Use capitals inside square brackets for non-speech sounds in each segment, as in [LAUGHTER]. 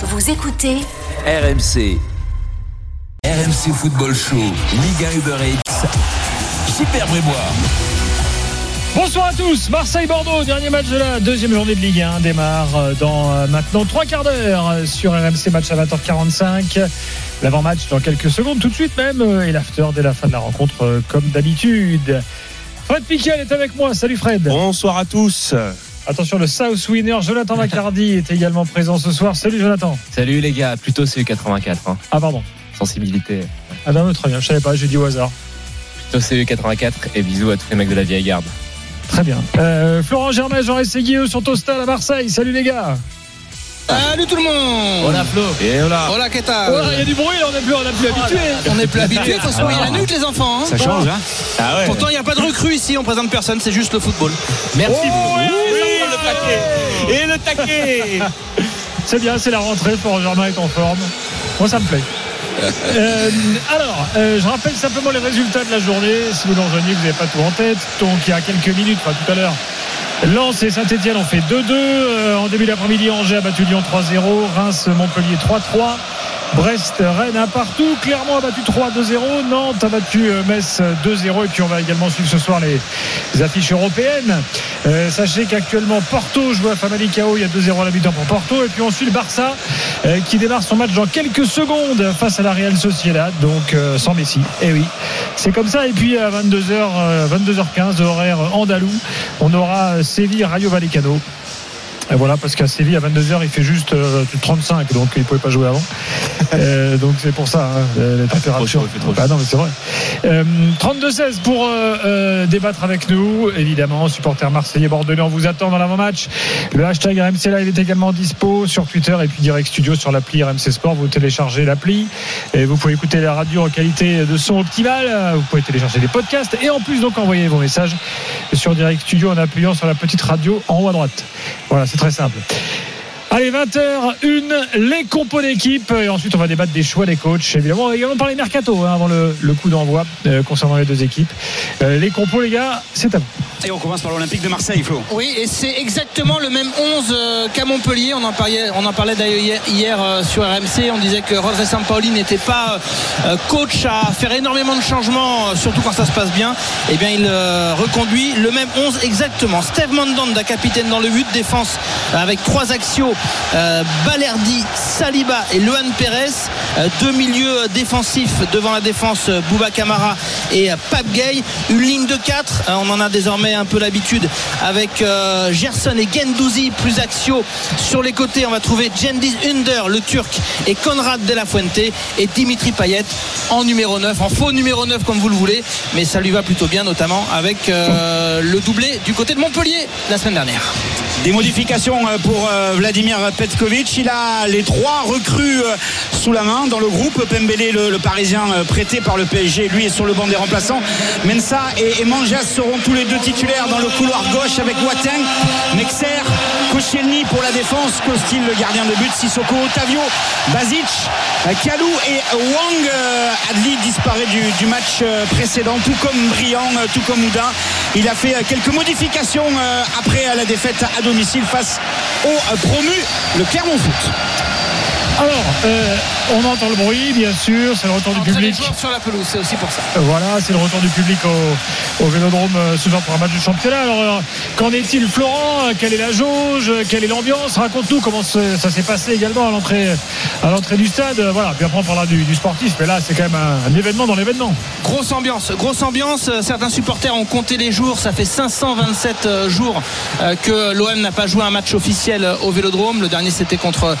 Vous écoutez RMC. RMC Football Show. Liga Uber Eats. Super Brébois. Bonsoir à tous, Marseille-Bordeaux, dernier match de la deuxième journée de Ligue 1 démarre euh, dans euh, maintenant trois quarts d'heure euh, sur RMC match à 20h45. L'avant-match dans quelques secondes, tout de suite même, et l'after dès la fin de la rencontre comme d'habitude. Fred Piquel est avec moi, salut Fred. Bonsoir à tous. Attention, le South Winner, Jonathan Macardy [LAUGHS] est également présent ce soir. Salut Jonathan. Salut les gars, plutôt CU84. Hein. Ah pardon. Sensibilité. Ah non, très bien, je savais pas, j'ai dit au hasard. Plutôt CU84 et bisous à tous les mecs de la vieille garde. Très bien. Euh, Florent Germain, Jean Guilleux sont au stade à Marseille. Salut les gars. Salut tout le monde Hola Flo Et voilà. Hola, qu'est-ce que il y a du bruit, là, on n'est plus, on a plus habitué. On n'est plus habitué, il faut se mouiller la nuque les enfants. hein. Ça change, hein Ah ouais. Pourtant il n'y a pas de recrue ici, on présente personne, c'est juste le football. Merci Oh, Et le taquet Et le taquet C'est bien, c'est la rentrée. Florent Germain est en forme. Moi, ça me plaît. [LAUGHS] Euh, alors, euh, je rappelle simplement les résultats de la journée. Si vous l'enjoignez, vous n'avez pas tout en tête. Donc, il y a quelques minutes, enfin tout à l'heure, Lens et Saint-Etienne ont fait 2-2. Euh, en début d'après-midi, Angers a battu Lyon 3-0. Reims, Montpellier 3-3. Brest, Rennes un partout. Clermont a battu 3-2-0. Nantes a battu euh, Metz 2-0. Et puis on va également suivre ce soir les, affiches européennes. Euh, sachez qu'actuellement Porto joue à Famalicão. Il y a 2-0 à la pour Porto. Et puis on suit le Barça euh, qui démarre son match dans quelques secondes face à la Real Sociedad. Donc sans Messi. Et oui, c'est comme ça. Et puis à 22h, 22h15, horaire andalou, on aura Séville Rayo Vallecano. Et voilà, parce qu'à Séville, à 22h, il fait juste euh, 35, donc il ne pouvait pas jouer avant. [LAUGHS] Euh, donc c'est pour ça, hein, les températures. chaud, trop. Bah non, mais c'est vrai. Euh, 32-16 pour euh, euh, débattre avec nous. Évidemment, supporters marseillais bordelais, on vous attend dans l'avant-match. Le hashtag RMC Live est également dispo sur Twitter et puis Direct Studio sur l'appli RMC Sport. Vous téléchargez l'appli et vous pouvez écouter la radio en qualité de son optimale. Vous pouvez télécharger des podcasts et en plus donc envoyer vos messages sur Direct Studio en appuyant sur la petite radio en haut à droite. Voilà, c'est très simple. Allez, 20h01, les compos d'équipe. Et ensuite, on va débattre des choix des coachs. Évidemment, on va également parler mercato hein, avant le, le coup d'envoi euh, concernant les deux équipes. Euh, les compos, les gars, c'est à vous. Et on commence par l'Olympique de Marseille, Flo. Oui, et c'est exactement le même 11 euh, qu'à Montpellier. On en parlait, on en parlait d'ailleurs hier, hier, euh, sur RMC. On disait que Rodriguez Sampaoli n'était pas euh, coach à faire énormément de changements, euh, surtout quand ça se passe bien. Eh bien, il euh, reconduit le même 11 exactement. Steve Mandanda, capitaine dans le but, défense avec trois axiaux euh, Balerdi, Saliba et Luan Pérez. Euh, deux milieux euh, défensifs devant la défense, Bouba Camara et Pape Gay. Une ligne de 4, on en a désormais un peu l'habitude avec Gerson et Gendouzi plus axiaux sur les côtés. On va trouver Cengiz Under, le turc, et Conrad De La Fuente et Dimitri Payet en numéro 9, en faux numéro 9 comme vous le voulez. Mais ça lui va plutôt bien, notamment avec le doublé du côté de Montpellier la semaine dernière. Des modifications pour euh, Petkovic. Il a les trois recrues euh, sous la main dans le groupe. Pembele, le, Parisien euh, prêté par le PSG, lui est sur le banc des remplaçants. Mensa et, et seront tous les deux titulaires dans le couloir gauche avec Wateng, Nexer, Koscielny pour la défense, Kostil le gardien de but, Sissoko, Otavio, Bazic, Kalou et Wang. Euh, Adli disparaît du, du match euh, précédent, tout comme Briand, euh, tout comme Oudin. Il a fait quelques modifications après la défaite à domicile face au promu, le Clermont Foot. Alors, euh, on entend le bruit, bien sûr. C'est le retour du public. sur la pelouse, c'est aussi pour ça. Euh, Voilà, c'est le retour du public au, au Vélodrome euh, ce soir pour un match du championnat. Alors, qu'en est-il, Florent? Quelle est la jauge? Quelle est l'ambiance? Raconte-nous comment ça s'est passé également à l'entrée, à l'entrée du stade. Voilà, puis après on parlera du, du sportif, mais là c'est quand même un, un événement dans l'événement. Grosse ambiance, grosse ambiance. Certains supporters ont compté les jours. Ça fait 527 euh, jours que l'OM n'a pas joué un match officiel au Vélodrome. Le dernier c'était contre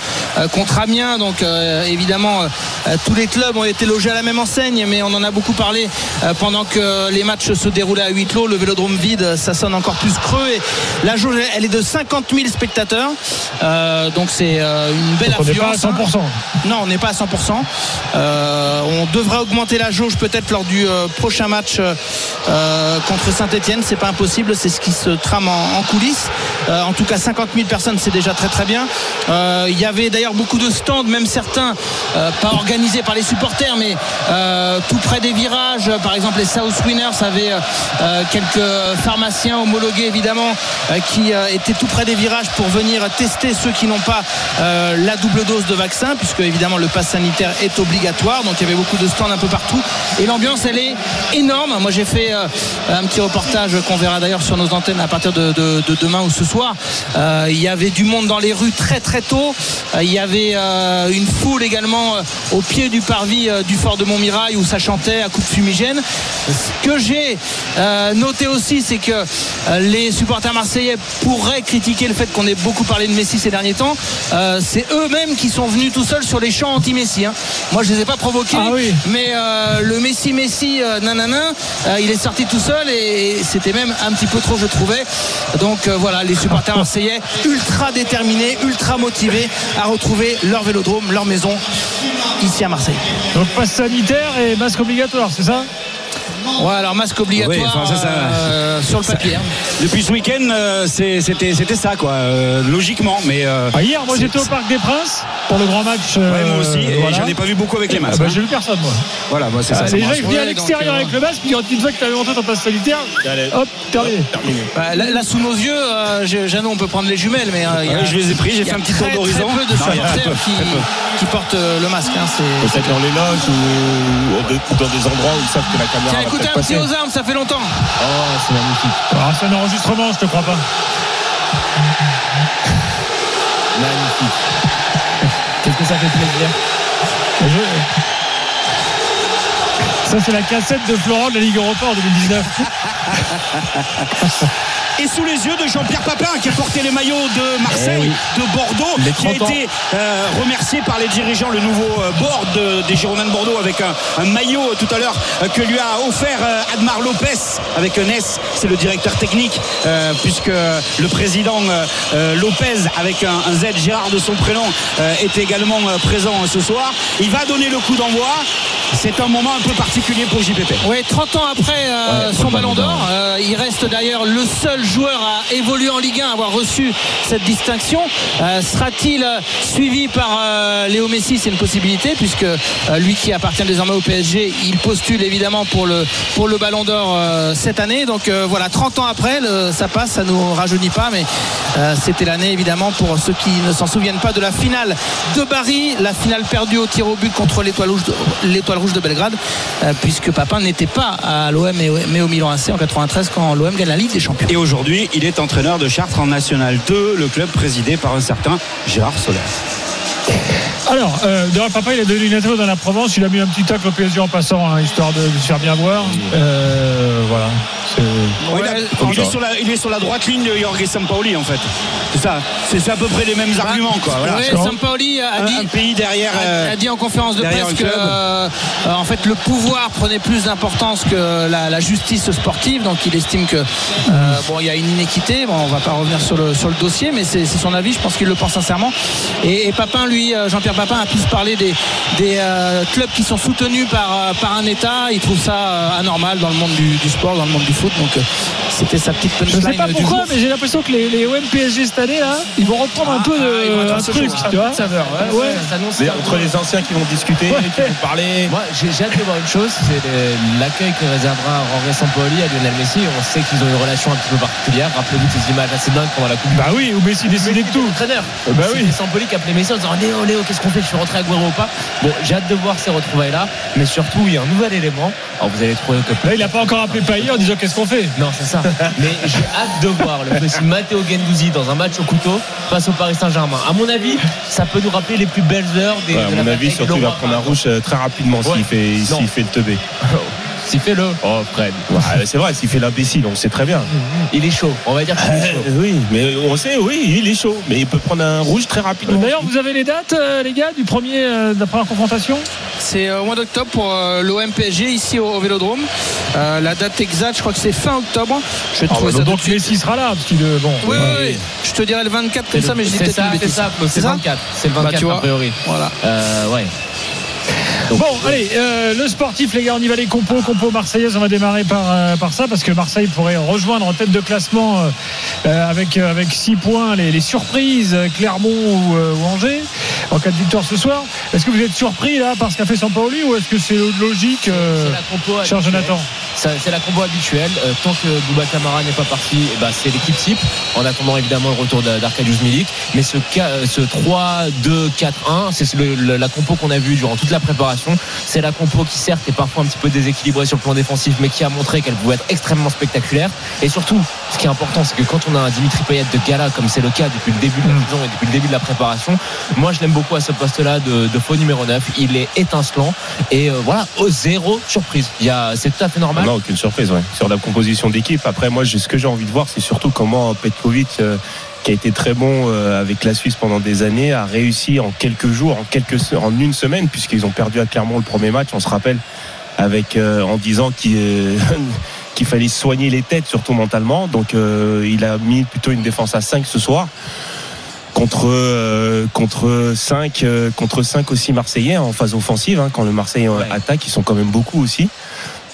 contre Amiens. Donc euh, évidemment euh, tous les clubs ont été logés à la même enseigne, mais on en a beaucoup parlé euh, pendant que les matchs se déroulaient à huis clos. Le Vélodrome vide, ça sonne encore plus creux. Et la jauge, elle est de 50 000 spectateurs. Euh, donc c'est une belle Donc, on n'est pas à affluence. 100%. Non, on n'est pas à 100%. Euh, on devrait augmenter la jauge peut-être lors du prochain match euh, contre Saint-Etienne. C'est pas impossible, c'est ce qui se trame en, en coulisses. En tout cas, 50 000 personnes, c'est déjà très très bien. Il y avait d'ailleurs beaucoup de stands même certains euh, pas organisés par les supporters, mais euh, tout près des virages. Par exemple, les South Winners avaient euh, quelques pharmaciens homologués évidemment qui étaient tout près des virages pour venir tester ceux qui n'ont pas la double dose de vaccin, puisque évidemment le pass sanitaire est obligatoire. Donc il y avait beaucoup de stands un peu partout. Et l'ambiance, elle est énorme. Moi, j'ai fait un petit reportage qu'on verra d'ailleurs sur nos antennes à partir de, de- de demain ou ce soir. Il y avait du monde dans les rues très très tôt. Il y avait euh, une foule également euh, au pied du parvis euh, du fort de Montmirail où ça chantait à coups de fumigène. Ce que j'ai noté aussi, c'est que les supporters marseillais pourraient critiquer le fait qu'on ait beaucoup parlé de Messi ces derniers temps. C'est eux-mêmes qui sont venus tout seuls sur les chants anti-Messi. hein. Moi, je les ai pas provoqués, Ah oui. mais le Messi Messi nanana, il est sorti tout seul et c'était même un petit peu trop, je trouvais. Donc voilà, les supporters [LAUGHS] marseillais ultra déterminés, ultra motivés à retrouver leur vélodrome, leur maison ici à Marseille. Donc passe sanitaire et masque obligatoire, c'est ça? Ouais, alors masque obligatoire Oui, enfin, ça, ça- euh, sur le papier. hein. Depuis ce week-end, euh, c'est- c'était ça, quoi, euh, logiquement. Mais euh, Ah, Hier, moi j'étais au Parc des Princes pour le grand match. Ouais, moi aussi, et voilà. j'en ai pas vu beaucoup avec les Ah masques. bah, hein. j'ai vu personne moi. Voilà, moi, c'est Ah, ça. les gens rassure. venaient à l'extérieur avec le masque, puis quand une fois que tu avais monté ton passe sanitaire, Allez. hop, terminé. Terminé. Bah, là, là, sous nos yeux, euh, Jeannot, on peut prendre les jumelles, mais euh, y a- je les ai pris, j'ai fait un petit tour d'horizon. Peu de supporters qui. Qui portent euh, le masque. hein, c'est- Peut-être dans les loges ou ou dans des endroits où ils savent que la caméra Tiens, écoutez un petit passer. aux armes, ça fait longtemps. Oh, c'est magnifique. Ah, c'est un enregistrement, je te crois pas. Magnifique. Qu'est-ce que ça fait plaisir Je- Ça, c'est la cassette de Florent de la Ligue Europa en 2019. [LAUGHS] Et sous les yeux de Jean-Pierre Papin qui a porté les maillots de Marseille, de Bordeaux, qui a 30 ans. été euh, remercié par les dirigeants, le nouveau euh, board de- des Girondins de Bordeaux avec un, un maillot euh, tout à l'heure que lui a offert Admar Lopez avec un S, c'est le directeur technique, euh, puisque le président euh, Lopez avec un, un Z Gérard de son prénom est également présent ce soir. Il va donner le coup d'envoi. C'est un moment un peu particulier pour JPP. Oui, 30 ans après euh, Ouais, son ballon d'or, euh, il reste d'ailleurs le seul joueur à évoluer en Ligue 1 à avoir reçu cette distinction. Euh, Sera-t-il suivi par Léo Messi? C'est une possibilité puisque lui qui appartient désormais au PSG, il postule évidemment pour le, pour le ballon d'or cette année. Donc voilà, 30 ans après, le- ça passe, ça nous rajeunit pas, mais c'était l'année évidemment pour ceux qui ne s'en souviennent pas de la finale de Bari, la finale perdue au tir au but contre l'étoile rouge de, rouge de Belgrade, euh, puisque Papin n'était pas à l'OM mais, au- mais au Milan AC en 93 quand l'OM gagne la Ligue des Champions. Et aujourd'hui, il est entraîneur de Chartres en National 2, le club présidé par un certain Gérard Soler. Alors, euh, d'ailleurs, papa, il a donné une interview dans la Provence. Il a mis un petit tacle au PSG en passant, hein, histoire de, de se faire bien voir. Euh, voilà. Ouais, il, a- Ouais, il est sur la, il est sur la droite ligne de Jorge Sampaoli en fait. C'est ça. C'est à peu près les mêmes arguments quoi. Voilà. Sampaoli a Un, dit un pays derrière. euh, a dit en conférence de presse que en fait le pouvoir prenait plus d'importance que la, la justice sportive donc il estime que euh, bon il y a une inéquité bon on va pas revenir sur le sur le dossier mais c'est son avis je pense qu'il le pense sincèrement et, et Papin lui Jean-Pierre Papin a plus parlé des des euh, clubs qui sont soutenus par euh, par un État il trouve ça euh, anormal dans le monde du, du sport dans le monde du foot donc euh, c'était sa petite Je punchline sais pas pourquoi, jour. mais j'ai l'impression que les, les OM PSG cette année, là, ils vont reprendre un peu ah, vont de, être un truc, tu vois. saveur, Ouais. Mais entre les anciens qui vont discuter, qui vont parler. [LAUGHS] Moi, j'ai j'ai hâte de voir une chose, c'est l'accueil que réservera Jorge Sampaoli à Lionel Messi. On sait qu'ils ont une relation un petit peu particulière. Rappelez-vous ces images assez dingues pendant la Coupe du Bah oui, ou Messi décidait de tout. Entraîneur. Bah oui. C'était Sampaoli qui appelait Messi en disant Léo, Léo, qu'est-ce qu'on fait Je suis rentré à Guerrero ou pas Bon, j'ai hâte de voir ces retrouvailles-là, mais surtout, il y a un nouvel élément. Alors, vous allez trouver que Là, il a pas encore appelé Payet en disant qu'est-ce qu'on fait? non, c'est ça. Mais j'ai hâte de voir le petit Matteo Gendouzi dans un match au couteau face au Paris Saint-Germain. À mon avis, ça peut nous rappeler les plus belles heures des. Ouais, à de la mon avis, surtout, il va prendre un rouge euh, très rapidement Ouais. s'il fait, Non. s'il fait le teubé. [LAUGHS] S'il fait le. Oh, Fred. Ouais, c'est vrai, s'il fait l'imbécile, on le sait très bien. Il est chaud. On va dire qu'il est chaud. Euh, oui, mais on sait, oui, il est chaud. Mais il peut prendre un rouge très rapidement. D'ailleurs, vous avez les dates, euh, les gars, du premier, euh, de la première confrontation? C'est au mois d'octobre pour euh, l'OM PSG ici au, au Vélodrome. Euh, la date exacte, je crois que c'est fin octobre. Je vais Ah, trouver bah, ça Donc. Messi sera là, parce qu'il est bon. Oui, oui, oui. Je te dirais le 24 comme ça, mais je dis C'est peut-être ça, c'est ça, c'est le ça 24. C'est le Bah, 24 tu vois. a priori. Voilà. Euh, Bon, allez, euh, le sportif, les gars, on y va les compos, compos marseillaise. On va démarrer par, euh, par ça parce que Marseille pourrait rejoindre en tête de classement euh, avec, euh, avec 6 points les, les surprises, Clermont ou, euh, ou Angers. en cas de victoire ce soir. Est-ce que vous êtes surpris là par ce qu'a fait Sampaoli ou est-ce que c'est logique, euh, C'est la compo cher habituelle. Jonathan C'est la combo habituelle. Euh, tant que Bouba Camara n'est pas parti, eh ben, c'est l'équipe type. En attendant évidemment le retour d'A- d'Arkadiusz Milik. Mais ce, ce 3-2-4-1, c'est la compo qu'on a vue durant toute la préparation. C'est la compo qui certes est parfois un petit peu déséquilibrée sur le plan défensif, mais qui a montré qu'elle pouvait être extrêmement spectaculaire. Et surtout, ce qui est important, c'est que quand on a un Dimitri Payet de gala, comme c'est le cas depuis le début de la Mm. saison et depuis le début de la préparation, moi je l'aime beaucoup à ce poste-là de, de faux numéro 9. Il est étincelant et euh, voilà, au zéro surprise. Il y a, c'est tout à fait normal. Non, aucune surprise, ouais. Sur la composition d'équipe. Après, moi, ce que j'ai envie de voir, c'est surtout comment Petkovic, euh, qui a été très bon euh, avec la Suisse pendant des années, a réussi en quelques jours, en quelques, en une semaine, puisqu'ils ont perdu à Clermont le premier match, on se rappelle, avec euh, en disant qu'il euh, [LAUGHS] qu'il fallait soigner les têtes, surtout mentalement. Donc, euh, il a mis plutôt une défense à 5 ce soir. Contre euh, contre 5 contre 5 aussi marseillais en phase offensive hein, quand le Marseille Ouais. attaque ils sont quand même beaucoup aussi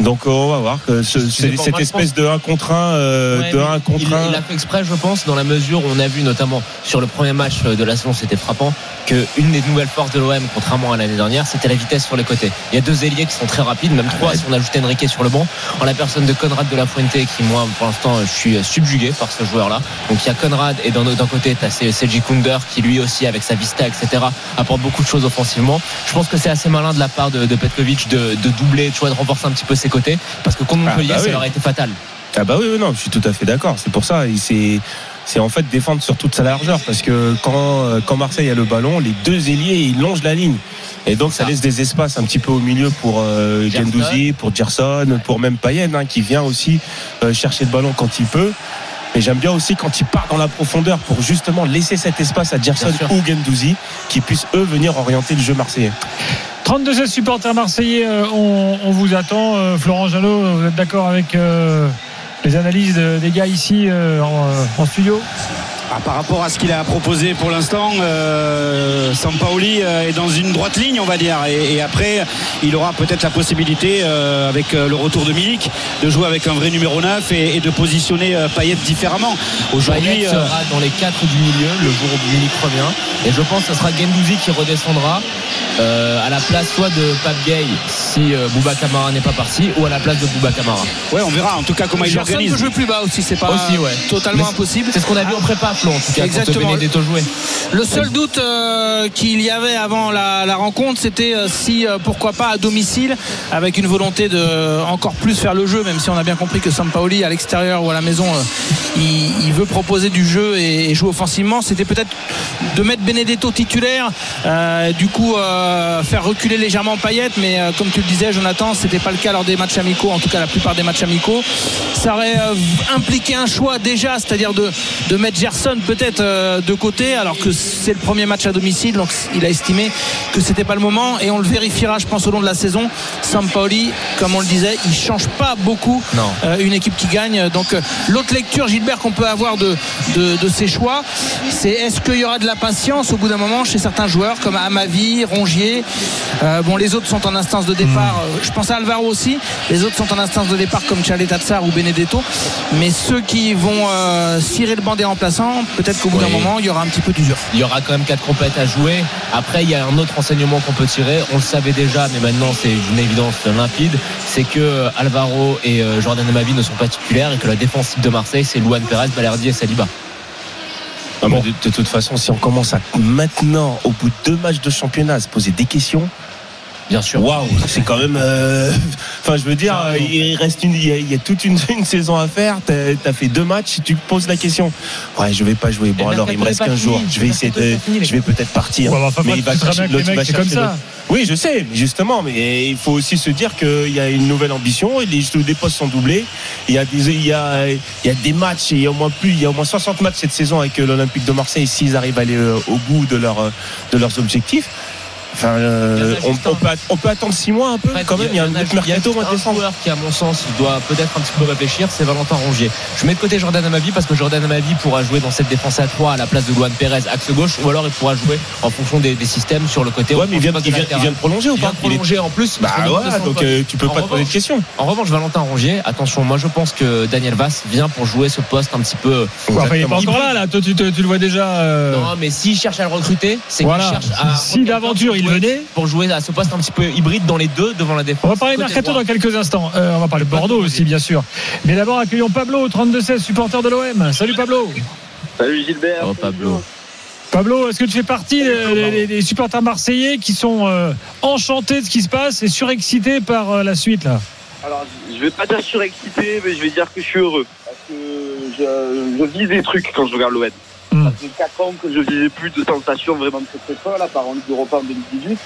donc euh, on va voir que ce- cette espèce de 1 contre 1 euh, Ouais, de mais 1 contre il, 1 il a fait exprès, je pense, dans la mesure où on a vu notamment sur le premier match de la saison, c'était frappant, que une des nouvelles forces de l'OM, contrairement à l'année dernière, c'était la vitesse sur les côtés. Il y a deux ailiers qui sont très rapides, même trois si on ajoute Enrique sur le banc, en la personne de Conrad de la Fuente, qui moi, pour l'instant, je suis subjugué par ce joueur-là. Donc il y a Conrad et d'un côté, tu as Seji Kunder qui lui aussi, avec sa vista, etc., apporte beaucoup de choses offensivement. Je pense que c'est assez malin de la part de, de Petkovic de, de doubler, tu vois, de renforcer un petit peu ses côtés, parce que contre Ah, Montpellier, bah ça oui. leur a été fatal. Ah bah oui, non, je suis tout à fait d'accord. C'est pour ça, et c'est c'est en fait défendre sur toute sa largeur parce que quand euh, quand Marseille a le ballon, les deux ailiers ils longent la ligne. Et donc ça Ça. laisse des espaces un petit peu au milieu pour euh. Gendouzi, pour Gerson, pour même Payet hein, qui vient aussi euh, chercher le ballon quand il peut. Mais j'aime bien aussi quand il part dans la profondeur pour justement laisser cet espace à Gerson ou Gendouzi qui puissent eux venir orienter le jeu marseillais. 32 supporters marseillais, on, on vous attend. Florent Jalot, vous êtes d'accord avec euh, les analyses de- des gars ici euh, euh, en studio Ah, par rapport à ce qu'il a proposé pour l'instant, euh, Sampaoli euh, est dans une droite ligne, on va dire. Et, et après, il aura peut-être la possibilité, euh, avec euh, le retour de Milik, de jouer avec un vrai numéro 9 et, et de positionner Payet différemment. Aujourd'hui, Payet euh, sera dans les quatre du milieu le jour où Milik revient. Et je pense que ce sera Gendouzi qui redescendra euh, à la place soit de Pape Gay si euh, Bouba Kamara n'est pas parti ou à la place de Bouba Kamara. ouais, on verra en tout cas comment il organise. peut jouer plus bas aussi, c'est pas Aussi, ouais. totalement Mais impossible. C'est ce qu'on a vu en prépa, Flo, en tout cas, Exactement. Benedetto. Le seul doute euh, qu'il y avait avant la, la rencontre, c'était euh, si, euh, pourquoi pas, à domicile, avec une volonté de encore plus faire le jeu, même si on a bien compris que Sampaoli, à l'extérieur ou à la maison, il, il veut proposer du jeu et, et jouer offensivement. C'était peut-être de mettre Benedetto titulaire, du coup faire reculer légèrement Payet, mais comme tu le disais, Jonathan, c'était pas le cas lors des matchs amicaux, en tout cas la plupart des matchs amicaux. Ça aurait impliqué un choix déjà, c'est-à-dire de, de mettre Gerson peut-être euh, de côté, alors que c'est le premier match à domicile, donc il a estimé que c'était pas le moment, et on le vérifiera, je pense, au long de la saison. Sampaoli, comme on le disait, il change pas beaucoup Non. euh, une équipe qui gagne. Donc euh, l'autre lecture, Gilbert, qu'on peut avoir de, de, de ces choix, c'est est-ce qu'il y aura de la patience au bout d'un moment chez certains joueurs comme Amavi, Rongier. Euh, bon, les autres sont en instance de départ. Euh, Je pense à Alvaro aussi. Les autres sont en instance de départ comme Chalet Tatsar ou Benedetto. Mais ceux qui vont euh, cirer le banc des remplaçants, peut-être qu'au bout d'un Oui. moment, il y aura un petit peu d'usure. Il y aura quand même quatre compètes à jouer. Après, il y a un autre enseignement qu'on peut tirer. On le savait déjà, mais maintenant c'est une évidence limpide. C'est que Alvaro et euh, Jordan Amavi ne sont pas titulaires et que la défensive de Marseille, c'est Luan Perez, Balerdi et Saliba. De, de toute façon, si on commence à maintenant, au bout de deux matchs de championnat, à se poser des questions, Bien sûr. waouh, c'est quand même. euh, Enfin, je veux dire, euh, il reste une, il y a, il y a toute une, [LAUGHS] une saison à faire. T'as as fait deux matchs, tu te poses la question. Ouais, je vais pas jouer. Bon, Le alors il me reste est pas 15 jours. fini. Je vais essayer de, je vais peut-être partir. Ouais, bah, enfin, mais il va chercher l'autre, c'est comme chercher ça. Oui, je sais, justement, mais il faut aussi se dire qu'il y a une nouvelle ambition et les, les postes sont doublés. Il y a des, il y a, il y a des matchs et il y a au moins plus, il y a au moins 60 matchs cette saison avec euh, l'Olympique de Marseille s'ils arrivent à aller euh, au bout de, leur, de leurs objectifs. Enfin, euh, on, on peut, on peut attendre 6 mois un peu Après, quand même. Il y a un mercato décembre. joueur qui, à mon sens, doit peut-être un petit peu réfléchir, c'est Valentin Rongier. Je mets de côté Jordan Amavi parce que Jordan Amavi pourra jouer dans cette défense à 3 à la place de Luan Perez, axe gauche, ou alors il pourra jouer en fonction des, des systèmes sur le côté. Ouais, mais il vient, il de vient, il latéral. vient de prolonger ou Il vient pas de Il est- prolonger en plus. Bah son donc euh, tu peux En pas te poser de questions. En revanche, Valentin Rongier, attention, moi je pense que Daniel Vass vient pour jouer ce poste un petit peu. Ouais, enfin, il est pas encore là, là. Toi, tu, le vois déjà. euh, Non, mais s'il cherche à le recruter, c'est Voilà. qu'il cherche à. Si d'aventure il pour jouer- venait. Pour jouer à ce poste un petit peu hybride dans les deux devant la défense. On va parler mercato droit. dans quelques instants. Euh, on va parler de Bordeaux aussi, bien sûr. Mais d'abord, accueillons Pablo, au 32-16, supporter de l'OM. Salut Pablo. Salut Gilbert. Oh, Pablo. Pablo, est-ce que tu fais partie des, des- des supporters marseillais qui sont euh, enchantés de ce qui se passe et surexcités par euh, la suite là? Alors, je vais pas dire surexcité, mais je vais dire que je suis heureux. Parce que je, je vis des trucs quand je regarde l'OM. Hmm. Ça fait 4 ans que je visais plus de sensations vraiment très très folles, à part en Europa en 2018.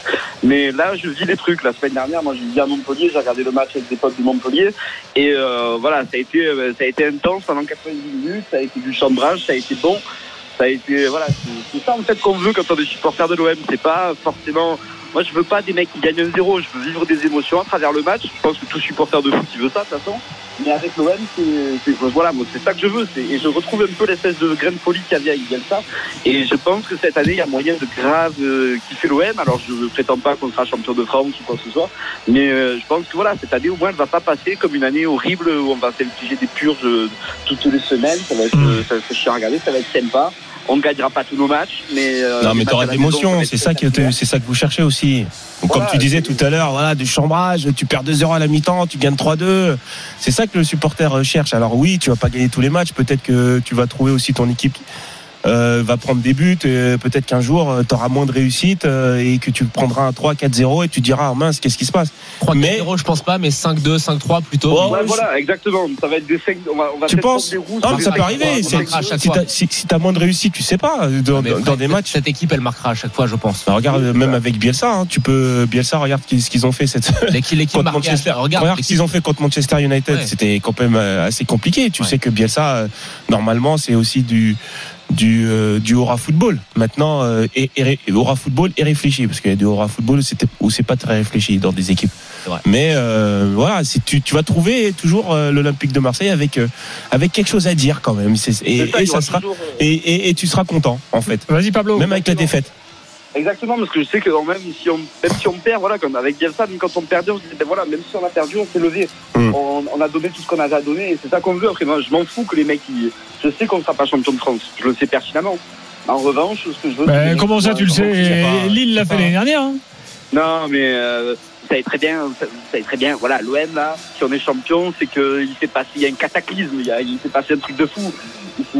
Mais là, je vis des trucs. La semaine dernière, moi, je vis à Montpellier, j'ai regardé le match avec des potes de Montpellier. Et euh, voilà, ça a, été, euh, ça a été intense pendant 90 minutes, ça a été du chambrage, ça a été bon. Ça a été, voilà, c'est ça en fait qu'on veut quand on est supporter de l'OM. C'est pas forcément moi, je veux pas des mecs qui gagnent un zéro. Je veux vivre des émotions à travers le match. Je pense que tout supporter de foot, il veut ça, de toute façon. Mais avec l'OM, c'est, voilà, c'est ça que je veux. Et je retrouve un peu l'espèce de graine de folie qu'il y avait avec Bielsa. Et je pense que cette année, il y a moyen de grave euh, kiffer l'OM. Alors, je ne prétends pas qu'on sera champion de France ou quoi que ce soit. Mais euh, je pense que voilà, cette année, au moins, elle va pas passer comme une année horrible où on va s'infliger des purges euh, toutes les semaines. Ça va être, euh, ça à regarder, ça va être sympa. On ne gagnera pas tous nos matchs, mais. euh, Non, mais t'auras de l'émotion, c'est ça, c'est ça que vous cherchez aussi. Donc, Voilà, comme tu disais tout à l'heure, voilà, du chambrage, tu perds 2-0 à la mi-temps, tu gagnes 3-2. C'est ça que le supporter euh, cherche. Alors oui, tu vas pas gagner tous les matchs, peut-être que tu vas trouver aussi ton équipe euh, va prendre des buts, euh, peut-être qu'un jour tu auras moins de réussite euh, et que tu prendras un 3-4-0 et tu diras ah, mince, qu'est-ce qui se passe 3 Mais- 0 je pense pas, mais 5-2, 5-3 plutôt. Oh, Ouais, voilà, exactement. Ça va être des 5. On va, on va Tu penses des Non, mais ça peut arriver. Si t'as si, moins de réussite, tu sais pas dans, des matchs. Cette équipe, elle marquera à chaque fois, je pense. Bah, regarde, même avec Bielsa, hein, tu peux Bielsa, regarde ce qu'ils ont fait cette L'équipe [LAUGHS] contre Manchester. Regarde, Regarde, ce qu'ils ont fait contre Manchester United, Ouais. c'était quand même euh, assez compliqué. Tu Ouais. sais que Bielsa, euh, normalement, c'est aussi du du euh, du aura football. Maintenant, euh, et, et, et aura football et réfléchi, parce qu'il y a du aura football c'était où c'est pas très réfléchi dans des équipes. Mais euh, voilà, si tu, tu vas trouver toujours euh, l'Olympique de Marseille avec euh, avec quelque chose à dire quand même. C'est- Et, ça, ça sera toujours, euh, et, et, et tu seras content en fait, Vas-y Pablo. même avec la défaite. Exactement, parce que je sais que même si on, même si on perd, voilà, comme avec Bielsa, même quand on perdait, on se disait, ben voilà, même si on a perdu, on s'est levé. Mm. On, on a donné tout ce qu'on avait à donner, et c'est ça qu'on veut. Après, moi, je m'en fous que les mecs, ils- je sais qu'on ne sera pas champion de France. Je le sais pertinemment. En revanche, ce que je veux. Que- comment ça, tu le sais? Lille l'a fait l'année dernière. hein. Non, mais euh, vous savez très bien, vous savez très bien. Voilà, l'OM là, si on est champion, c'est que il s'est passé, il y a un cataclysme, il, y a- il s'est passé un truc de fou.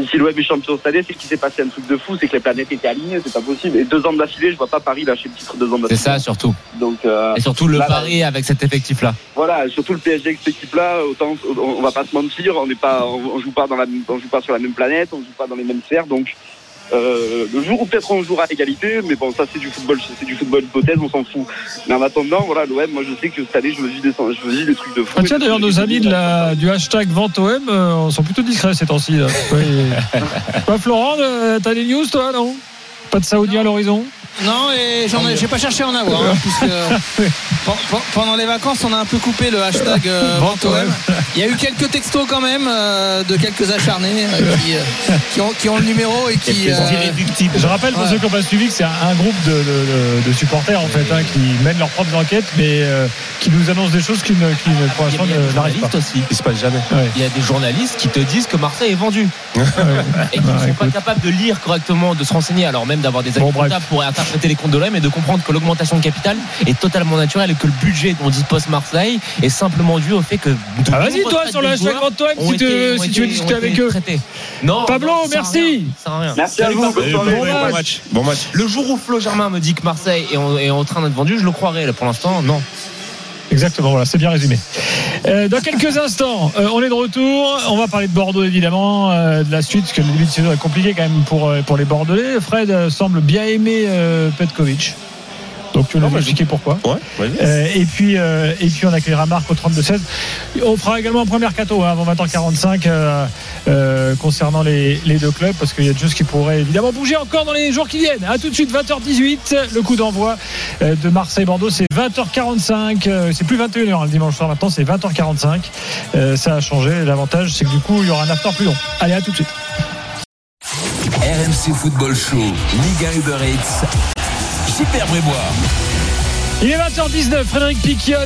Si, l'OM est champion cette année, c'est qu'il s'est passé un truc de fou, c'est que les planètes étaient alignées, c'est pas possible. Et deux ans d'affilée, je vois pas Paris lâcher le titre deux ans C'est d'affilée. ça surtout. Donc euh, Et surtout le Là, là. pari avec cet effectif-là. voilà, surtout le PSG avec cette équipe-là, autant on, on va pas se mentir, on n'est pas, on, on joue pas dans la, on joue pas sur la même planète, on joue pas dans les mêmes sphères, donc. Euh, le jour où peut-être on jouera à égalité, mais bon, ça c'est du football, c'est du football hypothèse, on s'en fout. Mais en attendant, voilà, l'OM, moi je sais que cette année, je veux vivre des, je des trucs de fou. Ah, tiens, d'ailleurs, nos amis de la, du hashtag Vente OM euh, sont plutôt discrets ces temps-ci. là. [LAUGHS] Oui. Toi, Florent, euh, t'as des news, toi, non? Pas de Saoudien à l'horizon? Non, et j'en ai, j'ai pas cherché à en avoir, hein, puisque [LAUGHS] pen- pendant les vacances, on a un peu coupé le hashtag euh. Il y a eu quelques textos quand même euh, de quelques acharnés euh, qui, euh, qui ont, qui ont le numéro et qui. euh, Je rappelle pour Ouais. ceux qui n'ont pas suivi que c'est un, un groupe de, de- de- de supporters en fait hein, qui mènent leurs propres enquêtes mais euh, qui nous annoncent des choses qui, ne, qui pour Il y l'instant n'arrivent pas. journalistes aussi. Il se passe jamais. Ouais. Il y a des journalistes qui te disent que Marseille est vendu et qui ne Bah, sont pas capables de lire correctement, de se renseigner, alors même d'avoir des Bon, pour interpréter les comptes de l'OM et de comprendre que l'augmentation de capital est totalement naturelle et que le budget dont dispose Marseille est simplement dû au fait que. Ah, vas-y toi sur le de hashtag ont si, te- été- si tu veux discuter avec eux. Non, Pablo, non, merci. rien, rien. Merci à vous. Bon Bon match. match. Bon match. Le jour où Flo Germain me dit que Marseille est en, est en train d'être vendu, je le croirais. Là, pour l'instant, non. Exactement, voilà, c'est bien résumé. Euh, dans quelques instants, euh, on est de retour. On va parler de Bordeaux évidemment, euh, de la suite, parce que le début de saison est compliqué quand même pour, pour les Bordelais. Fred semble bien aimer Petkovic. Donc tu vas Non, nous expliquer pourquoi. Ouais, vas-y. Euh, et puis euh, et puis on accueillera Marc au 32-16. On fera également un premier mercato hein, avant 20h45 euh, euh, concernant les, les deux clubs parce qu'il y a des choses qui pourraient évidemment bouger encore dans les jours qui viennent. À tout de suite 20h18 le coup d'envoi de Marseille-Bordeaux c'est 20h45 euh, c'est plus 21h hein, le dimanche soir maintenant c'est 20h45 Euh, ça a changé l'avantage c'est que du coup il y aura un after plus long. Allez à tout de suite. RMC Football Show, Liga Uber Eats. Super Brébois. Il est 20h19, Frédéric Piquion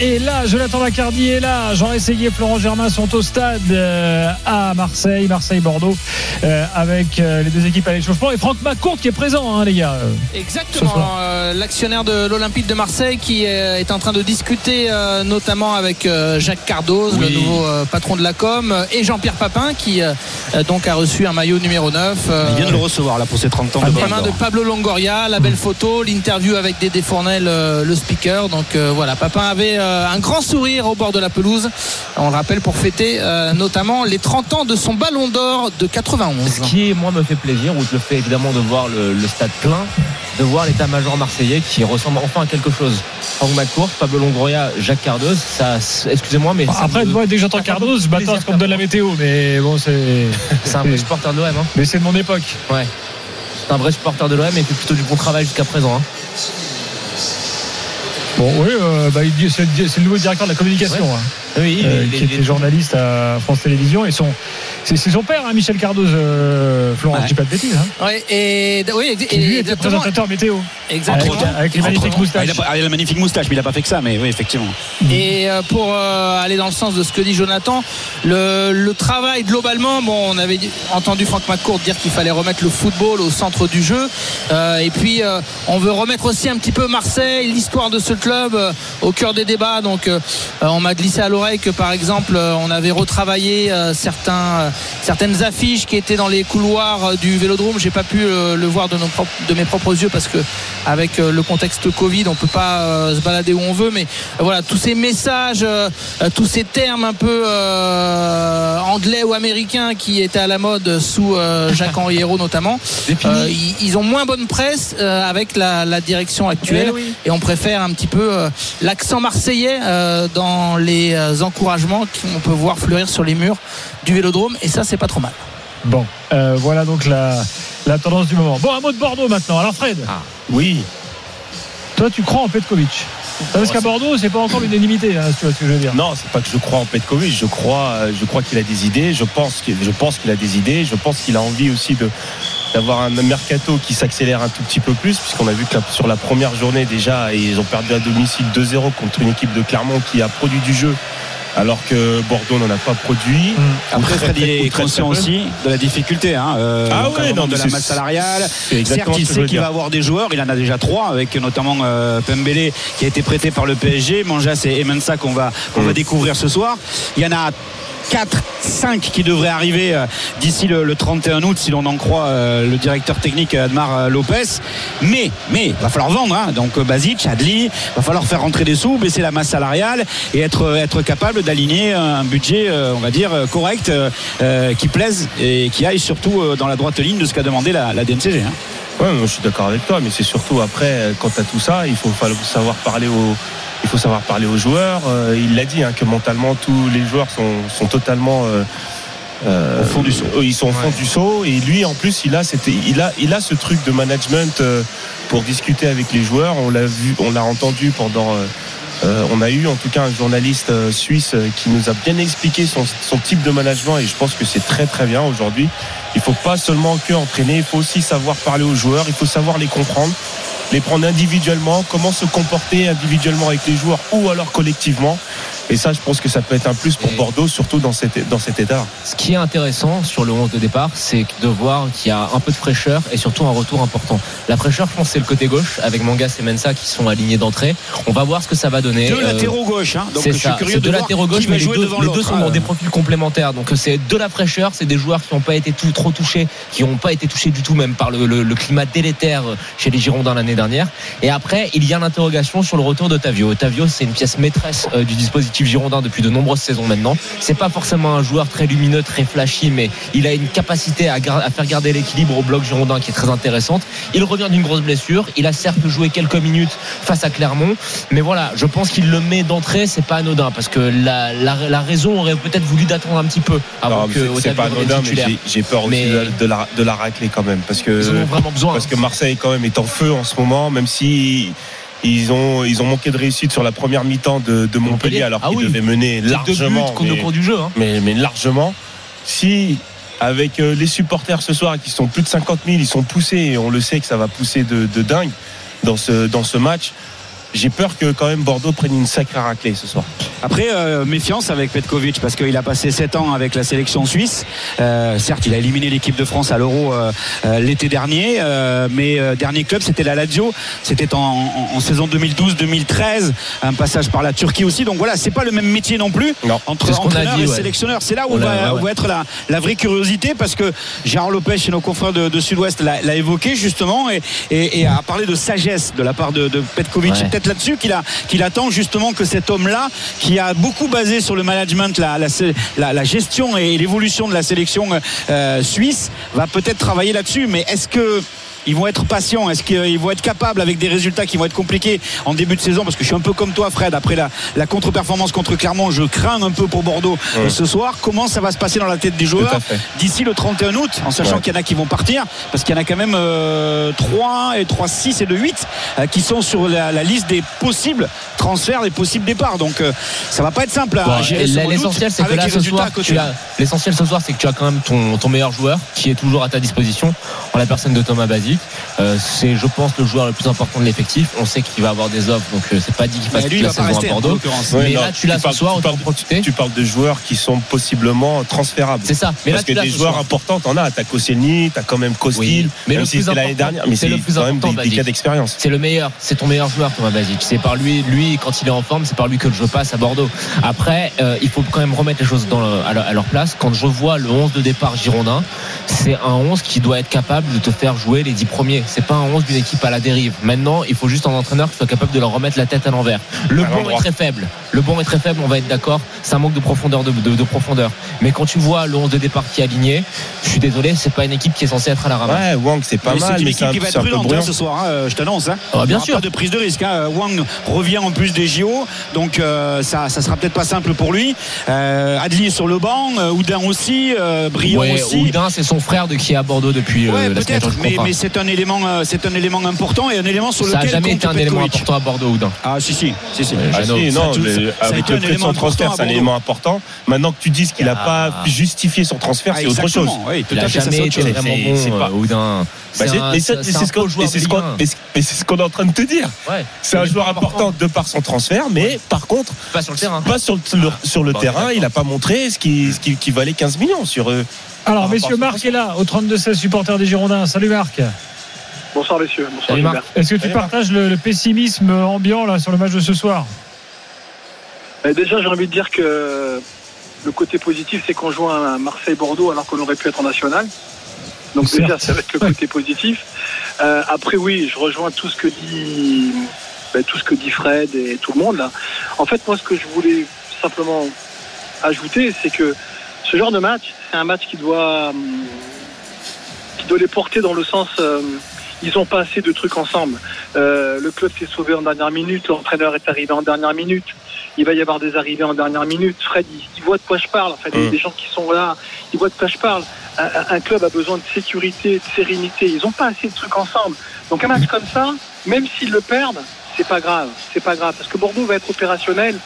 est là, Jonathan Lacardi est là, Jean Essayé et Florent Germain sont au stade euh, à Marseille, Marseille-Bordeaux, euh, avec euh, les deux équipes à l'échauffement et Franck McCourt qui est présent, hein, les gars. Exactement. euh, L'actionnaire de l'Olympique de Marseille qui euh, est en train de discuter euh, notamment avec euh, Jacques Cardoz, le nouveau euh, patron de la com, euh, et Jean-Pierre Papin qui euh, euh, donc a reçu un maillot numéro 9. euh, Il vient de le recevoir là pour ses 30 ans de mains de. Pablo Longoria, la belle photo, l'interview avec Dédé Fournel, euh, le speaker. Donc euh, voilà, Papin avait euh, un grand sourire au bord de la pelouse. On le rappelle pour fêter euh, notamment les 30 ans de son ballon d'or de 91. Ce qui, moi, me fait plaisir, outre le fait évidemment de voir le, le stade plein, de voir l'état-major marseillais qui ressemble enfin à quelque chose. Franck McCourt, Pablo Longoria, Jacques Cardoz, ça, excusez-moi, mais ça Après, me- moi, dès que j'entends Cardoz, je m'attends à ce qu'on me donne la météo, mais bon, c'est. [LAUGHS] c'est un vrai supporter de l'OM. Hein. Mais c'est de mon époque. Ouais. C'est un vrai supporter de l'OM et fait plutôt du bon travail jusqu'à présent. Hein. Bon, oui, euh, bah, c'est le nouveau directeur de la communication. hein. Oui, euh, il, qui était journaliste à France Télévisions et son c'est son père hein, Michel Cardoz euh, Florent Ouais. je dis pas de bêtises hein, Ouais, et oui, qui lui était exactement. présentateur météo Exactement. avec, avec les magnifiques Ah, il, moustaches a, pas- il a la magnifique moustache, mais il n'a pas fait que ça, mais oui, effectivement. Et euh, pour euh, aller dans le sens de ce que dit Jonathan, le, le travail globalement, bon, on avait entendu Franck McCourt dire qu'il fallait remettre le football au centre du jeu. Euh, et puis, euh, on veut remettre aussi un petit peu Marseille, l'histoire de ce club euh, au cœur des débats. Donc, on m'a glissé à que, par exemple, euh, on avait retravaillé euh, certains, euh, certaines affiches qui étaient dans les couloirs du Vélodrome. J'ai pas pu le voir de, nos propres- de mes propres yeux parce que avec le contexte Covid, on peut pas se balader où on veut. Mais voilà, tous ces messages, tous ces termes un peu euh, anglais ou américains qui étaient à la mode sous euh, Jacques-Henri Hérault notamment, euh, ils, ils ont moins bonne presse avec la, la direction actuelle. Eh oui. Et on préfère un petit peu l'accent marseillais dans les encouragements qu'on peut voir fleurir sur les murs du Vélodrome. Et ça, c'est pas trop mal. bon euh, voilà donc la, la tendance du moment bon un mot de Bordeaux maintenant alors Fred Oui, toi tu crois en Petkovic? Parce qu'à Bordeaux c'est pas encore l'unanimité hein, tu vois ce que je veux dire non, c'est pas que je crois en Petkovic. Je crois, euh, je crois qu'il a des idées. Je pense qu'il, je pense qu'il a des idées. Je pense qu'il a envie aussi de d'avoir un mercato qui s'accélère un tout petit peu plus, puisqu'on a vu que sur la première journée déjà, ils ont perdu à domicile 2-0 contre une équipe de Clermont qui a produit du jeu, alors que Bordeaux n'en a pas produit. Après, Très, Fred, il est conscient aussi de la difficulté. Hein, euh, Ah ouais, non, de la masse salariale. Certes, il sait qu'il va avoir des joueurs. Il en a déjà trois, avec notamment euh, Pembele qui a été prêté par le PSG, Manjas et Emensa qu'on va, qu'on va Mm. découvrir ce soir. Il y en a 4, 5 qui devraient arriver euh, d'ici le, le 31 août, si l'on en croit euh, le directeur technique Admar euh, Lopez. Mais, mais, va falloir vendre. Hein. Donc Basic, Adli, va falloir faire rentrer des sous, baisser la masse salariale et être, être capable d'aligner un budget, on va dire, correct, qui plaise et qui aille surtout dans la droite ligne de ce qu'a demandé la, DNCG. hein. Ouais, moi, je suis d'accord avec toi, mais c'est surtout après, quant à tout ça, il faut savoir parler aux, il faut savoir parler aux joueurs. Euh, il l'a dit, hein, que mentalement, tous les joueurs sont, sont totalement euh, euh, Au fond du saut. Ils sont au fond du saut. Et lui, en plus, il a, c'était, il a, il a ce truc de management pour discuter avec les joueurs. On l'a vu, on l'a entendu pendant. euh, on a eu en tout cas un journaliste euh, suisse euh, qui nous a bien expliqué son, son type de management et je pense que c'est très très bien aujourd'hui. Il faut pas seulement que entraîner, il faut aussi savoir parler aux joueurs, il faut savoir les comprendre, les prendre individuellement, comment se comporter individuellement avec les joueurs ou alors collectivement. Et ça, je pense que ça peut être un plus pour Et- Bordeaux, surtout dans cet, dans cet état. Ce qui est intéressant sur le 11 de départ, c'est de voir qu'il y a un peu de fraîcheur et surtout un retour important. La fraîcheur, je pense, c'est le côté gauche avec Mangas et Mensa qui sont alignés d'entrée. On va voir ce que ça va donner. Deux Euh, latéraux gauche. Hein. Donc c'est je suis ça, curieux c'est de deux voir latéraux gauche, mais les deux, devant les deux l'autre. sont dans des profils complémentaires. Donc c'est de la fraîcheur, c'est des joueurs qui n'ont pas été tout, trop touchés, qui n'ont pas été touchés du tout même par le, le- le climat délétère chez les Girondins l'année dernière. Et après, il y a l'interrogation sur le retour de Tavio. Tavio, c'est une pièce maîtresse euh, du dispositif l'effectif girondin depuis de nombreuses saisons maintenant. C'est pas forcément un joueur très lumineux, très flashy, mais il a une capacité à, faire garder l'équilibre au bloc girondin qui est très intéressante. Il revient d'une grosse blessure. Il a certes joué quelques minutes face à Clermont, mais voilà, je pense qu'il le met d'entrée, c'est pas anodin parce que la, la, la raison aurait peut-être voulu d'attendre un petit peu avant Non, que c'est- pas anodin, mais j'ai- peur aussi Mais- de, de la, de la racler quand même. Parce que, Ils en ont vraiment besoin. parce que Marseille, quand même, est en feu en ce moment, même si. Ils ont, ils ont manqué de réussite sur la première mi-temps de, de Montpellier, alors Ah qu'ils oui. devaient mener largement. buts qu'on- au mais- cours du jeu. hein. mais, mais largement. Si avec euh, les supporters ce soir qui sont plus de 50 000, ils sont poussés et on le sait que ça va pousser de, de dingue dans ce, dans ce match. J'ai peur que quand même Bordeaux prenne une sacrée raclée ce soir. Après, euh, méfiance avec Petkovic parce qu'il a passé 7 ans avec la sélection suisse. Euh, certes, il a éliminé l'équipe de France à l'Euro euh, euh, l'été dernier, euh, mais euh, dernier club, c'était la Lazio. C'était en, en- en saison 2012-2013, un passage par la Turquie aussi. Donc voilà, c'est pas le même métier non plus Non, entre entraîneur dit, et ouais. sélectionneur. C'est là où va, ouais, où ouais. va être la, la vraie curiosité parce que Gérard Lopez, chez nos confrères de, de Sud-Ouest, l'a l'a évoqué justement et, et- et a parlé de sagesse de la part de, de Petkovic. Ouais. Là-dessus qu'il attend justement que cet homme-là, qui a beaucoup basé sur le management, la gestion et l'évolution de la sélection euh, suisse, va peut-être travailler là-dessus. Mais est-ce que ils vont être patients Est-ce qu'ils vont être capables avec des résultats qui vont être compliqués en début de saison? Parce que je suis un peu comme toi, Fred. Après la, la contre-performance contre Clermont, je crains un peu pour Bordeaux euh, ce soir. Comment ça va se passer dans la tête des joueurs d'ici le 31 août, en sachant Ouais. qu'il y en a qui vont partir, parce qu'il y en a quand même euh, 3 et 3, 6 et 2, 8 euh, qui sont sur la, la liste des possibles transferts, des possibles départs. Donc euh, ça va pas être simple à gérer L'essentiel, c'est que avec là, les ce résultats soir, l'essentiel ce soir, c'est que tu as quand même ton, ton meilleur joueur qui est toujours à ta disposition en la personne de Thomas Euh, c'est, je pense, le joueur le plus important de l'effectif. On sait qu'il va avoir des offres, donc euh, c'est pas dit qu'il fasse toute la saison à Bordeaux. Ouais, Mais non, là, tu l'as ce parles- soir, tu parles- profiter. Tu parles de joueurs qui sont possiblement transférables. C'est ça. Mais Parce là, tu que des joueurs soir. importants, t'en as. T'as Koscielny, t'as quand même Kostil. Oui, mais même le si plus c'était l'année important, dernière, mais c'est c'est le plus quand même important, des, cas d'expérience. C'est le meilleur, c'est ton meilleur joueur Thomas Basic. C'est par lui, lui quand il est en forme, c'est par lui que le jeu passe à Bordeaux. Après, euh, il faut quand même remettre les choses dans le- à leur place. Quand je vois le 11 de départ girondin, c'est un 11 qui doit être capable de te faire jouer les 10 premiers. C'est pas un 11 d'une équipe à la dérive. Maintenant, il faut juste un entraîneur qui soit capable de leur remettre la tête à l'envers. Le À bon l'endroit. est très faible. Le bon est très faible, on va être d'accord. C'est un manque de profondeur, de, de- de profondeur. Mais quand tu vois le 11 de départ qui est aligné, je suis désolé, c'est pas une équipe qui est censée être à la ramasse. Ouais, Wang, c'est pas Mais mal, c'est une équipe qui va être prudente hein, ce soir, hein, je t'annonce. Hein. Ah, bien sûr. Pas de prise de risque. hein. Wang revient en plus des JO, donc euh, ça, ça sera peut-être pas simple pour lui. Euh, Adli est sur le banc, euh, Oudin aussi, euh, Ouais, aussi. Oudin, c'est son frère de qui est à Bordeaux depuis euh, Ouais, la mais, contrat. mais c'est un élément, euh, c'est un élément important et un élément sur Ça n'a lequel jamais compte été un élément important à Bordeaux, Oudin. Ah si si, si, si. Ah Jeannot, si, ça a non, mais ça- avec le prix de son transfert, c'est un élément important. Maintenant que tu dises qu'il n'a Ah. pas justifié son transfert, Ah, c'est autre chose. Oui, tout Il à n'a jamais c'est été vraiment C'est- bon, c'est pas- euh, Oudin. Bah, un- mais c'est- ce qu'on ce ce est en train de te dire. Ouais. C'est un joueur important de par son transfert, mais par contre, Pas sur le terrain. pas sur le, sur le Bon, terrain, il n'a pas montré ce qui, ce qui, qui valait 15 millions sur eux. Alors, Par messieurs, Marc est là, au 32-16, supporter des Girondins. Salut Marc. Bonsoir messieurs. Bonsoir. Est-ce que tu Salut, partages le, le pessimisme ambiant là sur le match de ce soir Euh, déjà, j'ai envie de dire que le côté positif, c'est qu'on joue à Marseille-Bordeaux alors qu'on aurait pu être en national. Donc déjà, ça va être le côté positif. Euh, après, oui, je rejoins tout ce que dit ben, tout ce que dit Fred et tout le monde là. En fait, moi, ce que je voulais simplement ajouter, c'est que ce genre de match, c'est un match qui doit hum, qui doit les porter dans le sens euh, ils ont pas assez de trucs ensemble. Euh, le club s'est sauvé en dernière minute, l'entraîneur est arrivé en dernière minute. Il va y avoir des arrivées en dernière minute. Fred, il, il voit de quoi je parle. Enfin, les, Mm. les gens qui sont là, ils voient de quoi je parle. Un, club a besoin de sécurité, de sérénité. Ils n'ont pas assez de trucs ensemble. Donc un match comme ça, même s'ils le perdent, c'est pas grave. C'est pas grave parce que Bordeaux va être opérationnel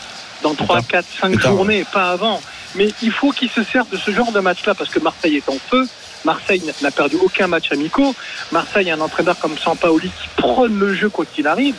dans 3, 4, 5 Plus tard, journées, pas avant. Mais il faut qu'ils se servent de ce genre de match-là parce que Marseille est en feu. Marseille n'a perdu aucun match amicaux. Marseille a un entraîneur comme Sampaoli qui prône le jeu quoi qu'il arrive.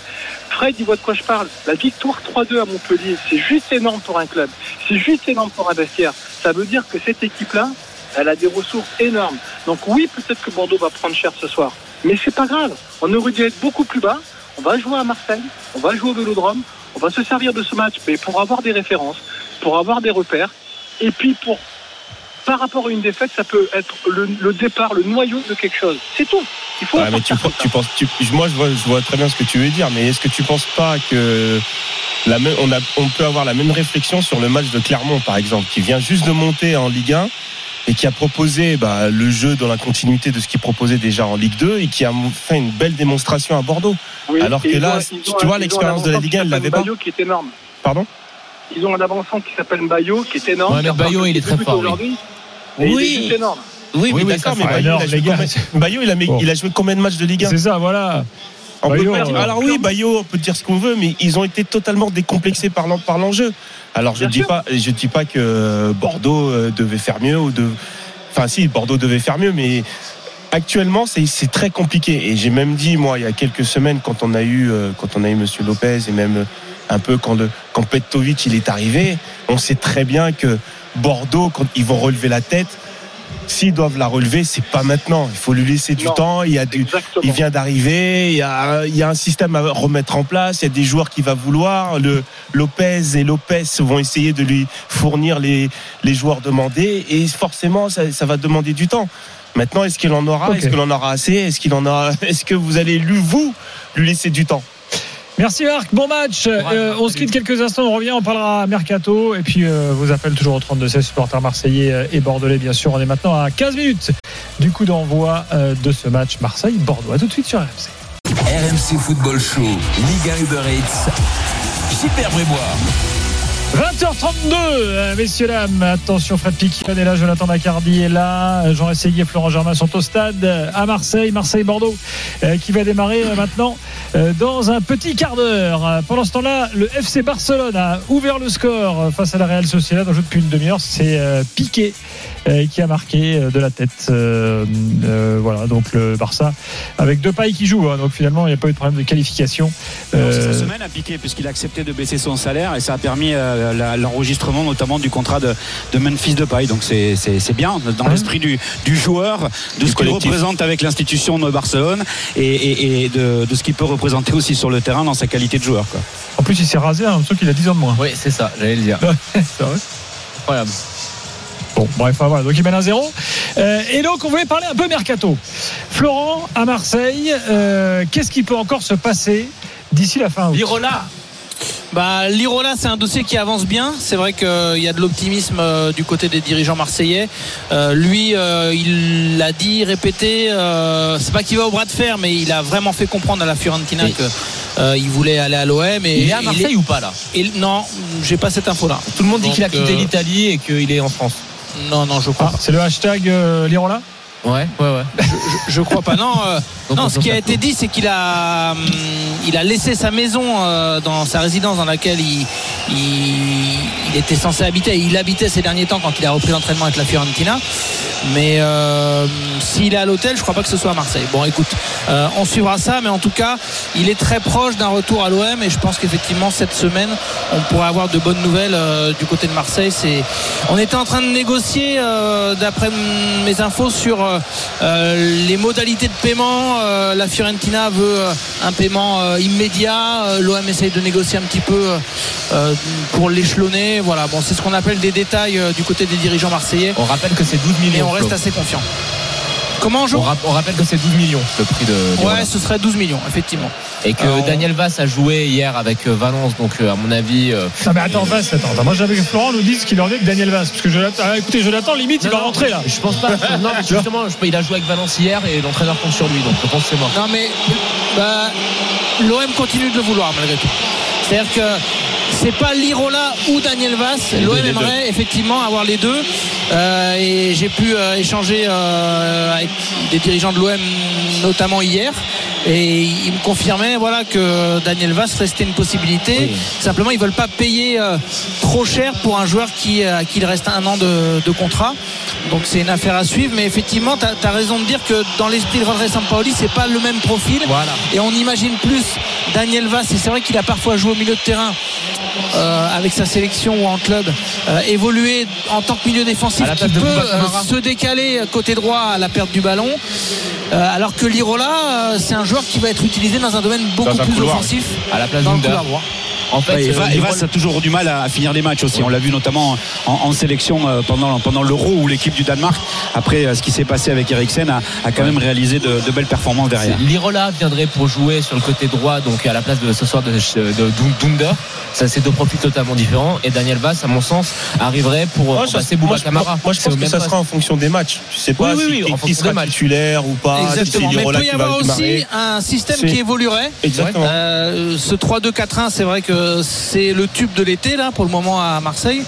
Fred, il voit de quoi je parle. La victoire 3-2 à Montpellier, c'est juste énorme pour un club. C'est juste énorme pour un vestiaire. Ça veut dire que cette équipe-là, elle a des ressources énormes. Donc oui, peut-être que Bordeaux va prendre cher ce soir. Mais c'est pas grave. On aurait dû être beaucoup plus bas. On va jouer à Marseille. On va jouer au Vélodrome. On va se servir de ce match mais pour avoir des références, pour avoir des repères. Et puis pour par rapport à une défaite, ça peut être le, le départ, le noyau de quelque chose. C'est tout. Il faut Ouais, mais tu, partir comme tu ça. penses, tu- moi, je vois, je vois très bien ce que tu veux dire, mais est-ce que tu penses pas que la même, on, a, on peut avoir la même réflexion sur le match de Clermont, par exemple, qui vient juste de monter en Ligue 1 et qui a proposé bah, le jeu dans la continuité de ce qu'il proposait déjà en Ligue 2 et qui a fait une belle démonstration à Bordeaux. Oui, Alors que là, ont- tu ont vois, l'expérience de la Ligue qui 1, il s'appelle l'avait pas. Bayo qui est énorme. Pardon Ils ont un avancement qui s'appelle Bayo qui est énorme. Ouais, mais Bayo, il est très fort, aujourd'hui. Oui. Il énorme. Oui, Oui, mais d'accord, mais Bayo, il a joué combien- Bayo, il a, mis- Bon. il a joué combien de matchs de Ligue 1 C'est ça, voilà. On peut Bayo, pas dire- euh, alors oui, Bayo, on peut dire ce qu'on veut, mais ils ont été totalement décomplexés par l'enjeu. Alors je Bien dis pas, je dis pas que Bordeaux euh, devait faire mieux ou de, enfin si Bordeaux devait faire mieux, mais actuellement c'est très compliqué. Et j'ai même dit moi il y a quelques semaines quand on a eu euh, quand on a eu Monsieur Lopez et même euh, un peu quand le quand Petkovic il est arrivé, on sait très bien que Bordeaux quand ils vont relever la tête. S'ils doivent la relever, c'est pas maintenant. Il faut lui laisser du Non. temps. Il y a du, Exactement. il vient d'arriver, il y, a, il y a un système à remettre en place, il y a des joueurs qui va vouloir. Le Lopez et Lopez vont essayer de lui fournir les, les joueurs demandés et forcément ça, ça va demander du temps. Maintenant, est-ce qu'il en aura? Est-ce qu'il en aura assez? Est-ce qu'il en a? Est-ce que vous allez lui vous lui laisser du temps? Merci Marc, bon match. Euh, on se quitte quelques instants, on revient, on parlera mercato et puis euh, vous appelle toujours au 32 16 supporters marseillais euh, et bordelais bien sûr. On est maintenant à 15 minutes du coup d'envoi euh, de ce match Marseille-Bordeaux. À tout de suite sur RMC. RMC Football Show, Liga Uber Eats. Super Brébois. 20h32, euh, messieurs, dames, attention, Fred Piquion est là, Jonathan Macardy est là, Jean Essayé et Florent Germain sont au stade euh, à Marseille, Marseille-Bordeaux, euh, qui va démarrer maintenant dans un petit quart d'heure. Pendant ce temps-là, le FC Barcelone a ouvert le score face à la Real Sociedad, on joue depuis une demi-heure, c'est Piqué qui a marqué euh, de la tête. Euh, euh, voilà, donc le Barça avec deux pailles qui jouent, hein, donc finalement il n'y a pas eu de problème de qualification. C'est Euh, sa semaine à piquer puisqu'il a accepté de baisser son salaire et ça a permis euh, l'enregistrement notamment du contrat de, de Memphis Depay. Donc c'est bien dans Ouais. l'esprit du, du joueur, de ce qu'il représente avec l'institution de Barcelone et, et- et de, de ce qu'il peut représenter aussi sur le terrain dans sa qualité de joueur. Quoi. en plus il s'est rasé, hein, sauf qu'il a 10 ans de moins. Oui, c'est ça, j'allais le dire. [LAUGHS] C'est vrai Incroyable. Bon, bref, voilà, donc il mène à zéro. Euh, et donc, on voulait parler un peu mercato. Florent, à Marseille, euh, qu'est-ce qui peut encore se passer d'ici la fin août? Lirola Bah, L'Irola, c'est un dossier qui avance bien. C'est vrai qu'il y a de l'optimisme euh, du côté des dirigeants marseillais. Euh, lui, euh, il l'a dit, répété. euh, c'est pas qu'il va au bras de fer, mais il a vraiment fait comprendre à la Fiorentina Et- que euh, il voulait aller à l'OM. Et Il est à Marseille il ou pas là? Non, j'ai pas cette info-là. Tout le monde dit qu'il a quitté euh, l'Italie et qu'il est en France. Non, non, je crois Ah, pas. C'est le hashtag euh, Lirola Ouais, ouais, ouais. Je, je crois pas. Non, euh, Donc, non on ce qui a été dit, c'est qu'il a, hum, il a laissé sa maison euh, dans sa résidence dans laquelle il, il, il était censé habiter. Il habitait ces derniers temps quand il a repris l'entraînement avec la Fiorentina. Mais euh, s'il est à l'hôtel, je crois pas que ce soit à Marseille. Bon, écoute, euh, on suivra ça, mais en tout cas, il est très proche d'un retour à l'OM et je pense qu'effectivement cette semaine, on pourrait avoir de bonnes nouvelles euh, du côté de Marseille. C'est, on était en train de négocier, d'après mes infos, sur les modalités de paiement. La Fiorentina veut un paiement immédiat. L'OM essaye de négocier un petit peu pour l'échelonner. Voilà, bon, c'est ce qu'on appelle des détails euh, du côté des dirigeants marseillais. On rappelle que c'est 12 Et millions. on reste assez confiant. Comment on joue on, rap- on rappelle que c'est 12 millions le prix de. Ouais, ce serait 12 millions, effectivement. Et que Alors, on- Daniel Vass a joué hier avec euh, Valence, donc euh, à mon avis. euh, Non, mais attends, Vasse, attends, attends. Moi, j'avais que Florent nous dise qu'il en est que Daniel Vasse. Parce que Jonathan, ah, écoutez, Jonathan, limite, il va non, rentrer là. Je pense pas. [LAUGHS] non, mais justement, je- il a joué avec Valence hier et l'entraîneur compte sur lui, donc je pense que c'est mort. Non, mais bah, l'OM continue de le vouloir malgré tout. C'est-à-dire que c'est pas Lirola ou Daniel Vass. L'OM aimerait effectivement avoir les deux. Euh, et j'ai pu euh, échanger euh, avec des dirigeants de l'OM, notamment hier. Et ils me confirmaient voilà, que Daniel Vass restait une possibilité. Oui. Simplement, ils veulent pas payer euh, trop cher pour un joueur qui, euh, à qui il reste un an de, de contrat. Donc c'est une affaire à suivre. Mais effectivement, tu as, raison de dire que dans l'esprit de Rodré Sampaoli, c'est pas le même profil. Voilà. Et on imagine plus Daniel Vass, et c'est vrai qu'il a parfois joué au milieu de terrain euh, avec sa sélection ou en club, euh, évoluer en tant que milieu défensif qui peut euh, se décaler côté droit à la perte du ballon. Euh, alors que Lirola, euh, c'est un joueur qui va être utilisé dans un domaine beaucoup Dans un plus couloir. offensif À la place droit. En fait, Ouais, a toujours du mal à, à finir les matchs aussi. On l'a vu notamment en, en sélection euh, pendant, pendant l'Euro où l'équipe du Danemark, après euh, ce qui s'est passé avec Eriksen, a, a quand même réalisé de, de belles performances derrière. Lirola viendrait pour jouer sur le côté droit, donc à la place de ce soir de, de Dunder. Ça, c'est deux profils totalement différents. Et Daniel Vass, à mon sens, arriverait pour Moi, remplacer Bouba moi, je- Camara. moi, je pense que ça sera en fonction des matchs. Tu sais pas Oui, oui, si oui, en qui fonction sera des matchs. titulaire ou pas. si Exactement. Mais il Lirola peut y avoir aussi un système qui évoluerait. Exactement. Euh, ce 3-2-4-1, c'est vrai que c'est le tube de l'été là pour le moment à Marseille.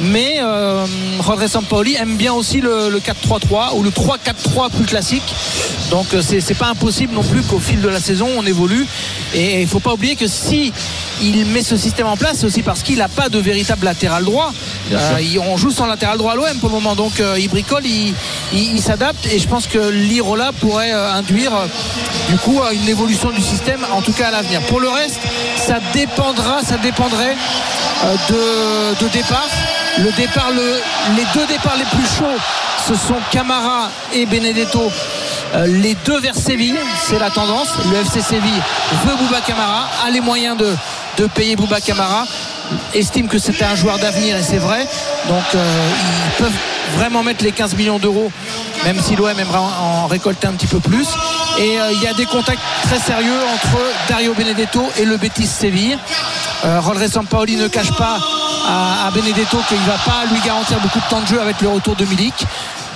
Mais euh, Rodré Sampaoli aime bien aussi le, le 4-3-3 ou le 3-4-3 plus classique. Donc euh, c'est pas impossible non plus qu'au fil de la saison on évolue. Et il faut pas oublier que si il met ce système en place, c'est aussi parce qu'il n'a pas de véritable latéral droit. Euh, on joue sans latéral droit à l'OM pour le moment, donc euh, il bricole, il, il- il s'adapte et je pense que l'Irola pourrait euh, induire euh, du coup une évolution du système, en tout cas à l'avenir. Pour le reste, ça dépendra, ça dépendrait euh, de, départ. Le départ, le- les deux départs les plus chauds, ce sont Camara et Benedetto. Euh, les deux vers Séville, c'est la tendance. Le FC Séville veut Bouba Camara, a les moyens de, de payer Bouba Camara, estime que c'était un joueur d'avenir et c'est vrai. Donc euh, ils peuvent vraiment mettre les 15 millions d'euros, même si l'OM aimerait en récolter un petit peu plus. Et euh, il y a des contacts très sérieux entre Dario Benedetto et le Betis Séville. Euh, Rodré Sampaoli ne cache pas à, Benedetto qu'il ne va pas lui garantir beaucoup de temps de jeu avec le retour de Milik.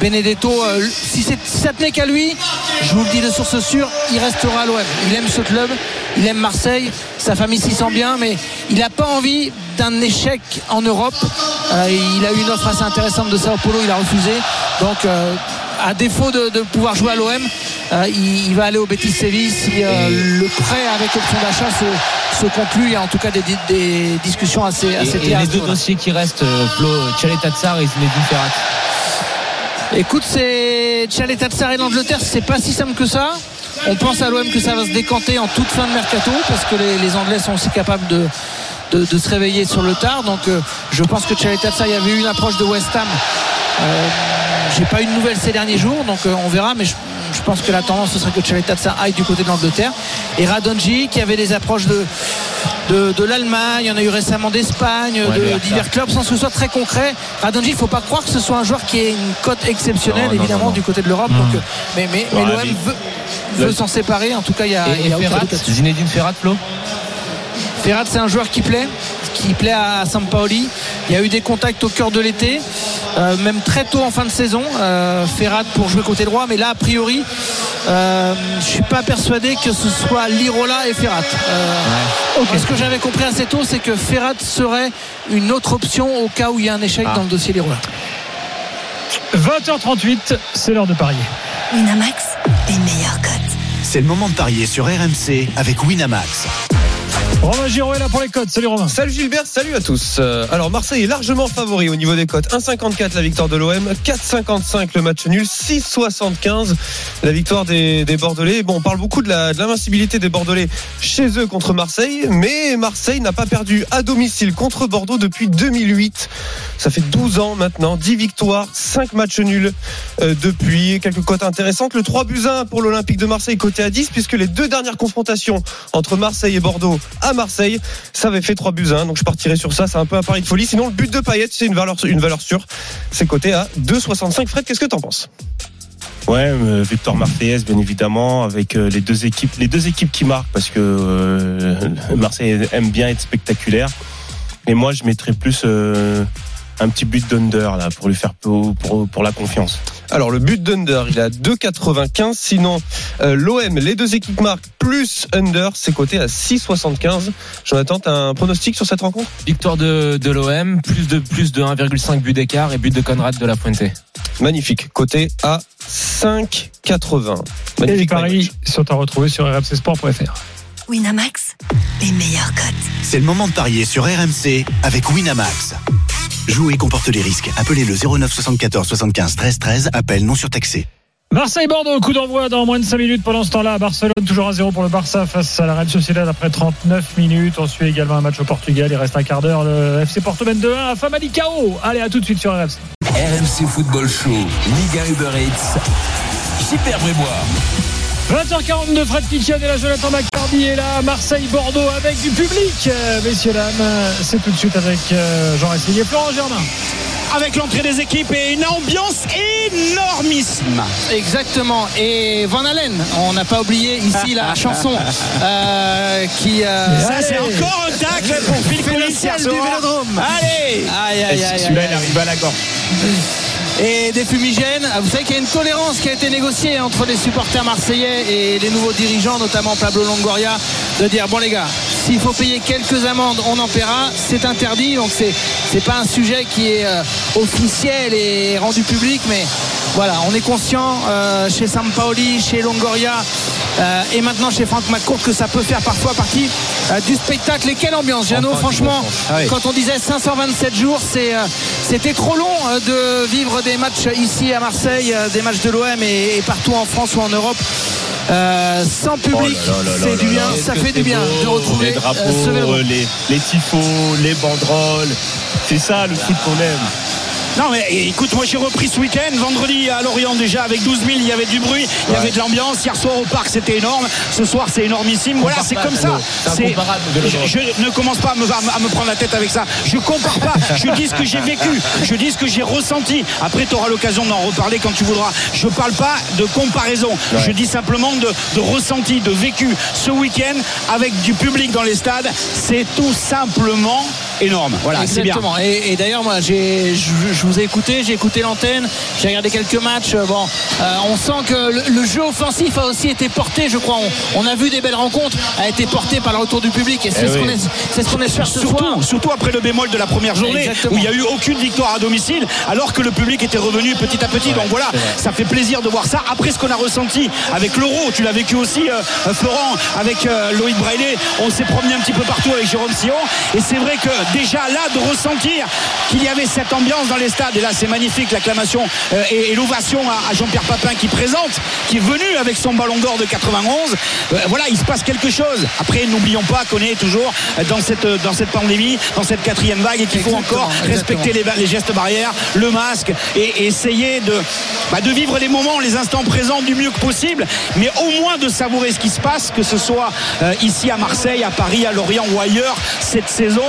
Benedetto, euh, si, si ça tenait qu'à lui, je vous le dis de source sûre, il restera à l'OM. Il aime ce club, il aime Marseille, sa famille s'y sent bien, mais il n'a pas envie d'un échec en Europe. Euh, il a eu une offre assez intéressante de Sao Paulo, il a refusé. Donc, euh, à défaut de, de pouvoir jouer à l'OM, euh, il, il va aller au Betis Séville si le prêt avec option d'achat se, se conclut. Il y a en tout cas des, discussions assez, Et, assez et claires à les deux dossiers qui restent, Flo, Tchaleta Tsar et Zinedine Ferrat. Écoute, c'est Tchaleta Tsar et l'Angleterre, c'est pas si simple que ça. On pense à l'OM que ça va se décanter en toute fin de mercato parce que les, Anglais sont aussi capables de, se réveiller sur le tard. Donc euh, je pense que Tchaleta il y avait eu une approche de West Ham. Euh, J'ai pas eu de nouvelles ces derniers jours, donc euh, on verra. Pense que la tendance ce serait que Tsar aille du côté de l'Angleterre. Et Radonji qui avait des approches de de, de l'Allemagne, il y en a eu récemment d'Espagne, Ouais, de divers clubs, sans que ce soit très concret. Radonji, il ne faut pas croire que ce soit un joueur qui ait une cote exceptionnelle, Non, évidemment, non, non. du côté de l'Europe. Donc, euh, mais mais, mais Ouais, l'OM veut, veut s'en séparer. En tout cas, il y a, Et, y a Ferrat. Zinedine Ferrat, Flo? Ferrat, c'est un joueur qui plaît, qui plaît à Sampaoli. Il y a eu des contacts au cœur de l'été, euh, même très tôt en fin de saison. Euh, Ferrat pour jouer côté droit, mais là, a priori, euh, je suis pas persuadé que ce soit Lirola et Ferrat. Euh, Ce que j'avais compris assez tôt, c'est que Ferrat serait une autre option au cas où il y a un échec Ah. dans le dossier Lirola. 20h38, c'est l'heure de parier. Winamax, les meilleures cotes. C'est le moment de parier sur RMC avec Winamax. Romain Giraud est là pour les codes. Salut Romain. Salut Gilbert, salut à tous. Euh, Alors Marseille est largement favori au niveau des cotes. 1,54 la victoire de l'OM, 4,55 le match nul, 6,75 la victoire des, des Bordelais. Bon, on parle beaucoup de la- de l'invincibilité des Bordelais chez eux contre Marseille, mais Marseille n'a pas perdu à domicile contre Bordeaux depuis 2008. Ça fait 12 ans maintenant, 10 victoires, 5 matchs nuls euh, depuis. Quelques cotes intéressantes. Le 3 buts 1 pour l'Olympique de Marseille côté à 10, puisque les deux dernières confrontations entre Marseille et Bordeaux Marseille, ça avait fait 3 buts 1. Donc je partirai sur ça. C'est un peu un pari de folie. Sinon, le but de Payet, c'est une valeur, une valeur sûre. C'est coté à 2,65. Fred, qu'est-ce que t'en penses? Ouais, euh, Victor Marseillaise, bien évidemment, avec euh, les deux équipes, les deux équipes qui marquent, parce que euh, Marseille aime bien être spectaculaire. Mais moi, je mettrais plus un petit but d'under là pour lui faire pour, pour, pour la confiance. Alors le but d'under, il est à 2,95. Sinon, euh, l'OM, les deux équipes marquent plus under, c'est coté à 6,75. Jonathan, t'as un pronostic sur cette rencontre? Victoire de, de l'OM, plus de, plus de 1,5 but d'écart et but de Conrad de la Fuente. Magnifique, coté à 5,80. Et les Magnifique. paris sont à retrouver sur rmcsport.fr. Winamax, les meilleures cotes. C'est le moment de parier sur RMC avec Winamax. Jouer comporte les risques. Appelez le 09 74 75 13 13. Appel non surtaxé. Marseille-Bordeaux, coup d'envoi dans moins de 5 minutes. Pendant ce temps-là, Barcelone toujours à 0 pour le Barça face à la Real Sociedad après 39 minutes. On suit également un match au Portugal. Il reste un quart d'heure. Le FC Porto mène 2-1 à Famalicao. Allez, à tout de suite sur RMC. RMC Football Show, Liga Uber Eats, Super Brébois. 20h42, Fred Kitchen et là Jonathan McCarthy est là, Marseille-Bordeaux avec du public. Euh, messieurs, dames, c'est tout de suite avec euh, Jean Ressigny et Florent Germain. Avec l'entrée des équipes et une ambiance énormissime. Exactement. Et Van Halen, on n'a pas oublié ici la [LAUGHS] chanson euh, qui. euh, Ça, c'est encore un tacle pour Phil Collins hier du. Vélodrome. Allez Aïe, aïe, aïe, Celui-là, aïe, il arrive à la gorge. Et des fumigènes. Vous savez qu'il y a une tolérance qui a été négociée entre les supporters marseillais et les nouveaux dirigeants, notamment Pablo Longoria, de dire bon les gars, s'il faut payer quelques amendes, on en paiera. C'est interdit, donc c'est c'est pas un sujet qui est euh, officiel et rendu public, mais voilà, on est conscient euh, chez Sampaoli, chez Longoria euh, et maintenant chez Franck McCourt que ça peut faire parfois partie euh, du spectacle. Et quelle ambiance, Jeannot, Enfin, franchement. Ah oui. quand on disait 527 jours, c'était trop long de vivre des matchs ici à Marseille, des matchs de l'OM et, et partout en France ou en Europe. Euh, sans public, Oh c'est du bien, ça fait du bien de retrouver les drapeaux, les, les tifos, les banderoles. C'est ça le foot qu'on aime. Non mais écoute, moi j'ai repris ce week-end, vendredi à Lorient déjà avec 12 000, il y avait du bruit, il y avait de l'ambiance. Hier soir au parc c'était énorme, ce soir c'est énormissime. Voilà, c'est comme ça. C'est je, ne commence pas à me, à me prendre la tête avec ça. Je compare pas. Je dis ce que j'ai vécu, je dis ce que j'ai ressenti. Après tu auras l'occasion d'en reparler quand tu voudras. Je parle pas de comparaison. Je dis simplement de, de ressenti, de vécu. Ce week-end avec du public dans les stades, c'est tout simplement énorme. Voilà, c'est bien. Et, et d'ailleurs, moi, j'ai, je, je vous ai écouté, j'ai écouté l'antenne, j'ai regardé quelques matchs. Bon, euh, on sent que le, le jeu offensif a aussi été porté, je crois. On, on a vu des belles rencontres, a été porté par le retour du public. Et c'est Eh ce oui. qu'on est, c'est ce qu'on espère ce surtout, soir. surtout après le bémol de la première journée Exactement. où il n'y a eu aucune victoire à domicile alors que le public était revenu petit à petit. Donc voilà, ça fait plaisir de voir ça. Après ce qu'on a ressenti avec l'Euro, tu l'as vécu aussi, euh, euh, Florent, avec euh, Loïc Braillet, on s'est promené un petit peu partout avec Jérôme Sion. Et c'est vrai que déjà là, de ressentir qu'il y avait cette ambiance dans les stades, et là c'est magnifique, l'acclamation euh, et, l'ovation à, Jean-Pierre Papin qui présente, qui est venu avec son ballon d'or de 91. Euh, voilà, il se passe quelque chose. Après, n'oublions pas qu'on est toujours dans cette, dans cette pandémie, dans cette quatrième vague et qu'il faut encore respecter les, les gestes barrières, le masque et, et essayer de, bah, de vivre les moments, les instants présents du mieux que possible, mais au moins de savourer ce qui se passe, que ce soit euh, ici à Marseille, à Paris, à Lorient ou ailleurs cette saison.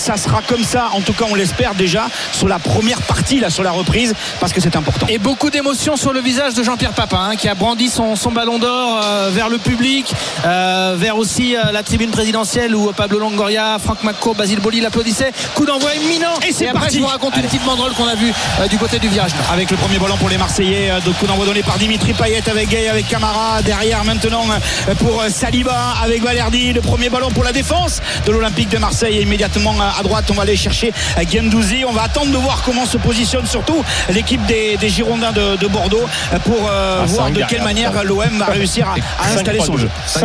Ça sera comme ça, en tout cas on l'espère déjà, sur la première partie, là, sur la reprise, parce que c'est important. Et beaucoup d'émotions sur le visage de Jean-Pierre Papin, hein, qui a brandi son, son ballon d'or euh, vers le public, euh, vers aussi euh, la tribune présidentielle où Pablo Longoria, Franck McCourt, Basile Boli l'applaudissaient. Coup d'envoi imminent. Et c'est après, parti. je vous raconte une petite banderole qu'on a vue du côté du virage avec le premier ballon pour les Marseillais coup d'envoi donné par Dimitri Payet avec Gay avec Camara derrière maintenant pour Saliba avec Valerdi le premier ballon pour la défense de l'Olympique de Marseille et immédiatement à droite on va aller chercher euh, Gendouzi on va attendre de voir comment se positionne surtout l'équipe des, des Girondins de, de Bordeaux euh, pour euh, Ah, voir de quelle manière l'OM va réussir à, à installer son jeu. 5-3-2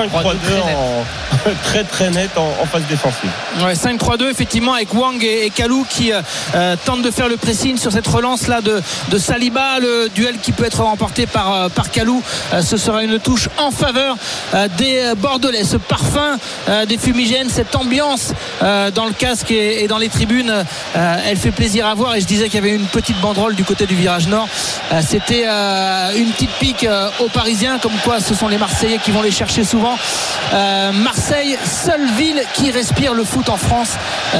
en [LAUGHS] très très net en, en phase défensive. Ouais, 5-3-2 effectivement avec Wang et, et Kalou qui euh, tentent de faire le pressing sur cette relance là de, de Saliba. Le duel qui peut être remporté par, par Kalou Euh, ce sera une touche en faveur euh, des Bordelais. Ce parfum euh, des fumigènes cette ambiance euh, dans le casque et, dans les tribunes. Euh, elle fait plaisir à voir et je disais qu'il y avait une petite banderole du côté du virage nord. Euh, c'était euh, une petite pique aux Parisiens comme quoi ce sont les Marseillais qui vont les chercher souvent. Marseille seule ville qui respire le foot en France.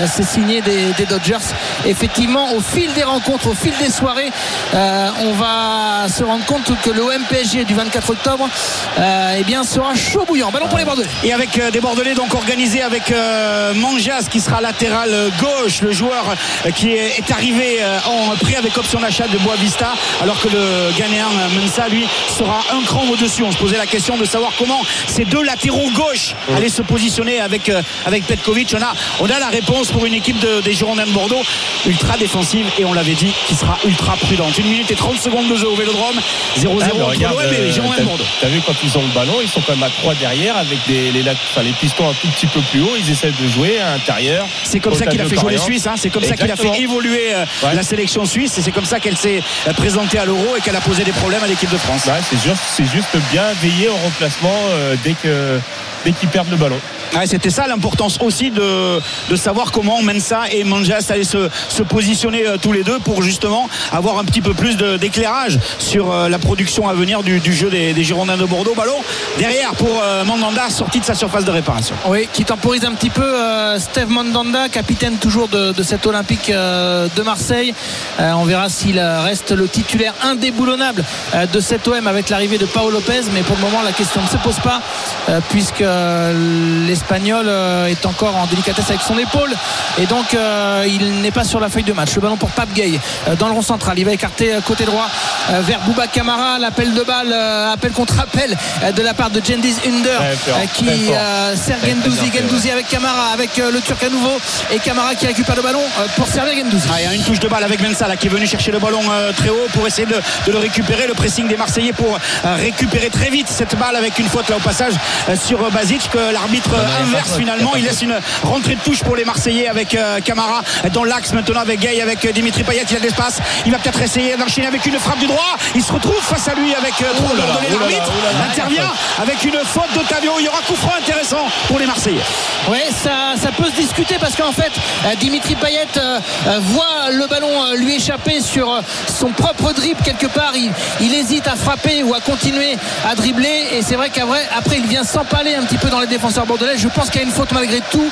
C'est signé des, Dodgers. Effectivement au fil des rencontres au fil des soirées on va se rendre compte que le PSG du 24 octobre eh bien sera chaud bouillant. Ballon pour les Bordelais. Et avec des Bordelais donc organisés avec Manjas qui sera latéral gauche le joueur qui est, arrivé euh, en prêt avec option d'achat de Boavista alors que le Ghanéen euh, Mensa lui sera un cran au-dessus. On se posait la question de savoir comment ces deux latéraux gauche allaient se positionner avec, euh, avec Petkovic. On a, on a la réponse pour une équipe de- des Girondins de Bordeaux ultra défensive et on l'avait dit qui sera ultra prudente. Une minute et 30 secondes de jeu au Vélodrome. 0-0 Ah, entre l'OM et les Girondins de Bordeaux. T'as vu quand ils ont le ballon, ils sont quand même à 3 derrière avec des, les, les pistons un tout petit peu plus haut. Ils essaient de jouer à l'intérieur. C'est comme comme ça qu'il a fait jouer les Suisses, hein. c'est comme ça qu'il a fait évoluer euh, Ouais. la sélection suisse et c'est comme ça qu'elle s'est euh, présentée à l'Euro et qu'elle a posé des problèmes à l'équipe de France. Ouais, c'est juste, c'est juste bien veiller au remplacement euh, dès que dès qu'ils perdent le ballon. Ouais, C'était ça l'importance aussi de, de savoir comment Mensa et Manjas allaient se, se positionner euh, tous les deux pour justement avoir un petit peu plus d'éclairage sur euh, la production à venir du, du jeu des, des Girondins de Bordeaux. Ballon derrière pour euh, Mandanda sorti de sa surface de réparation. Oui, qui temporise un petit peu euh, Steve Mandanda, capitaine toujours de, de cet Olympique euh, de Marseille. Euh, on verra s'il euh, reste le titulaire indéboulonnable de cet OM avec l'arrivée de Paolo Lopez. Mais pour le moment, la question ne se pose pas puisque l'Espagnol est encore en délicatesse avec son épaule et donc il n'est pas sur la feuille de match. Le ballon pour Pape Gay dans le rond central. Il va écarter côté droit vers Bouba Camara. L'appel de balle, appel contre appel de la part de Cengiz Under Très fort, euh, qui euh, très Gendouzi. avec Camara, avec le Turc à nouveau et Camara qui récupère le ballon euh, pour servir Gendouzi. Ah, il y a une touche de balle avec Mensa là, qui est venu chercher le ballon euh, très haut pour essayer de, de le récupérer. Le pressing des Marseillais pour euh, récupérer très vite cette balle avec une faute là au passage sur Basic que l'arbitre inverse finalement. il laisse une rentrée de touche pour les Marseillais avec Camara dans l'axe maintenant avec Gay, avec Dimitri Payet. Il a de l'espace. Il va peut-être essayer d'enchaîner avec une frappe du droit. Il se retrouve face à lui avec Oh là là, L'arbitre intervient avec une faute d'Otavio. Il y aura coup franc intéressant pour les Marseillais. Oui, ça, ça peut se discuter parce qu'en fait, euh, Dimitri Payet euh, euh, voit le ballon lui échapper sur son propre dribble quelque part. Il, il hésite à frapper ou à continuer à dribbler. Et c'est vrai qu'après, après, il vient s'empaler un petit peu dans les défenseurs bordelais. Je pense qu'il y a une faute malgré tout.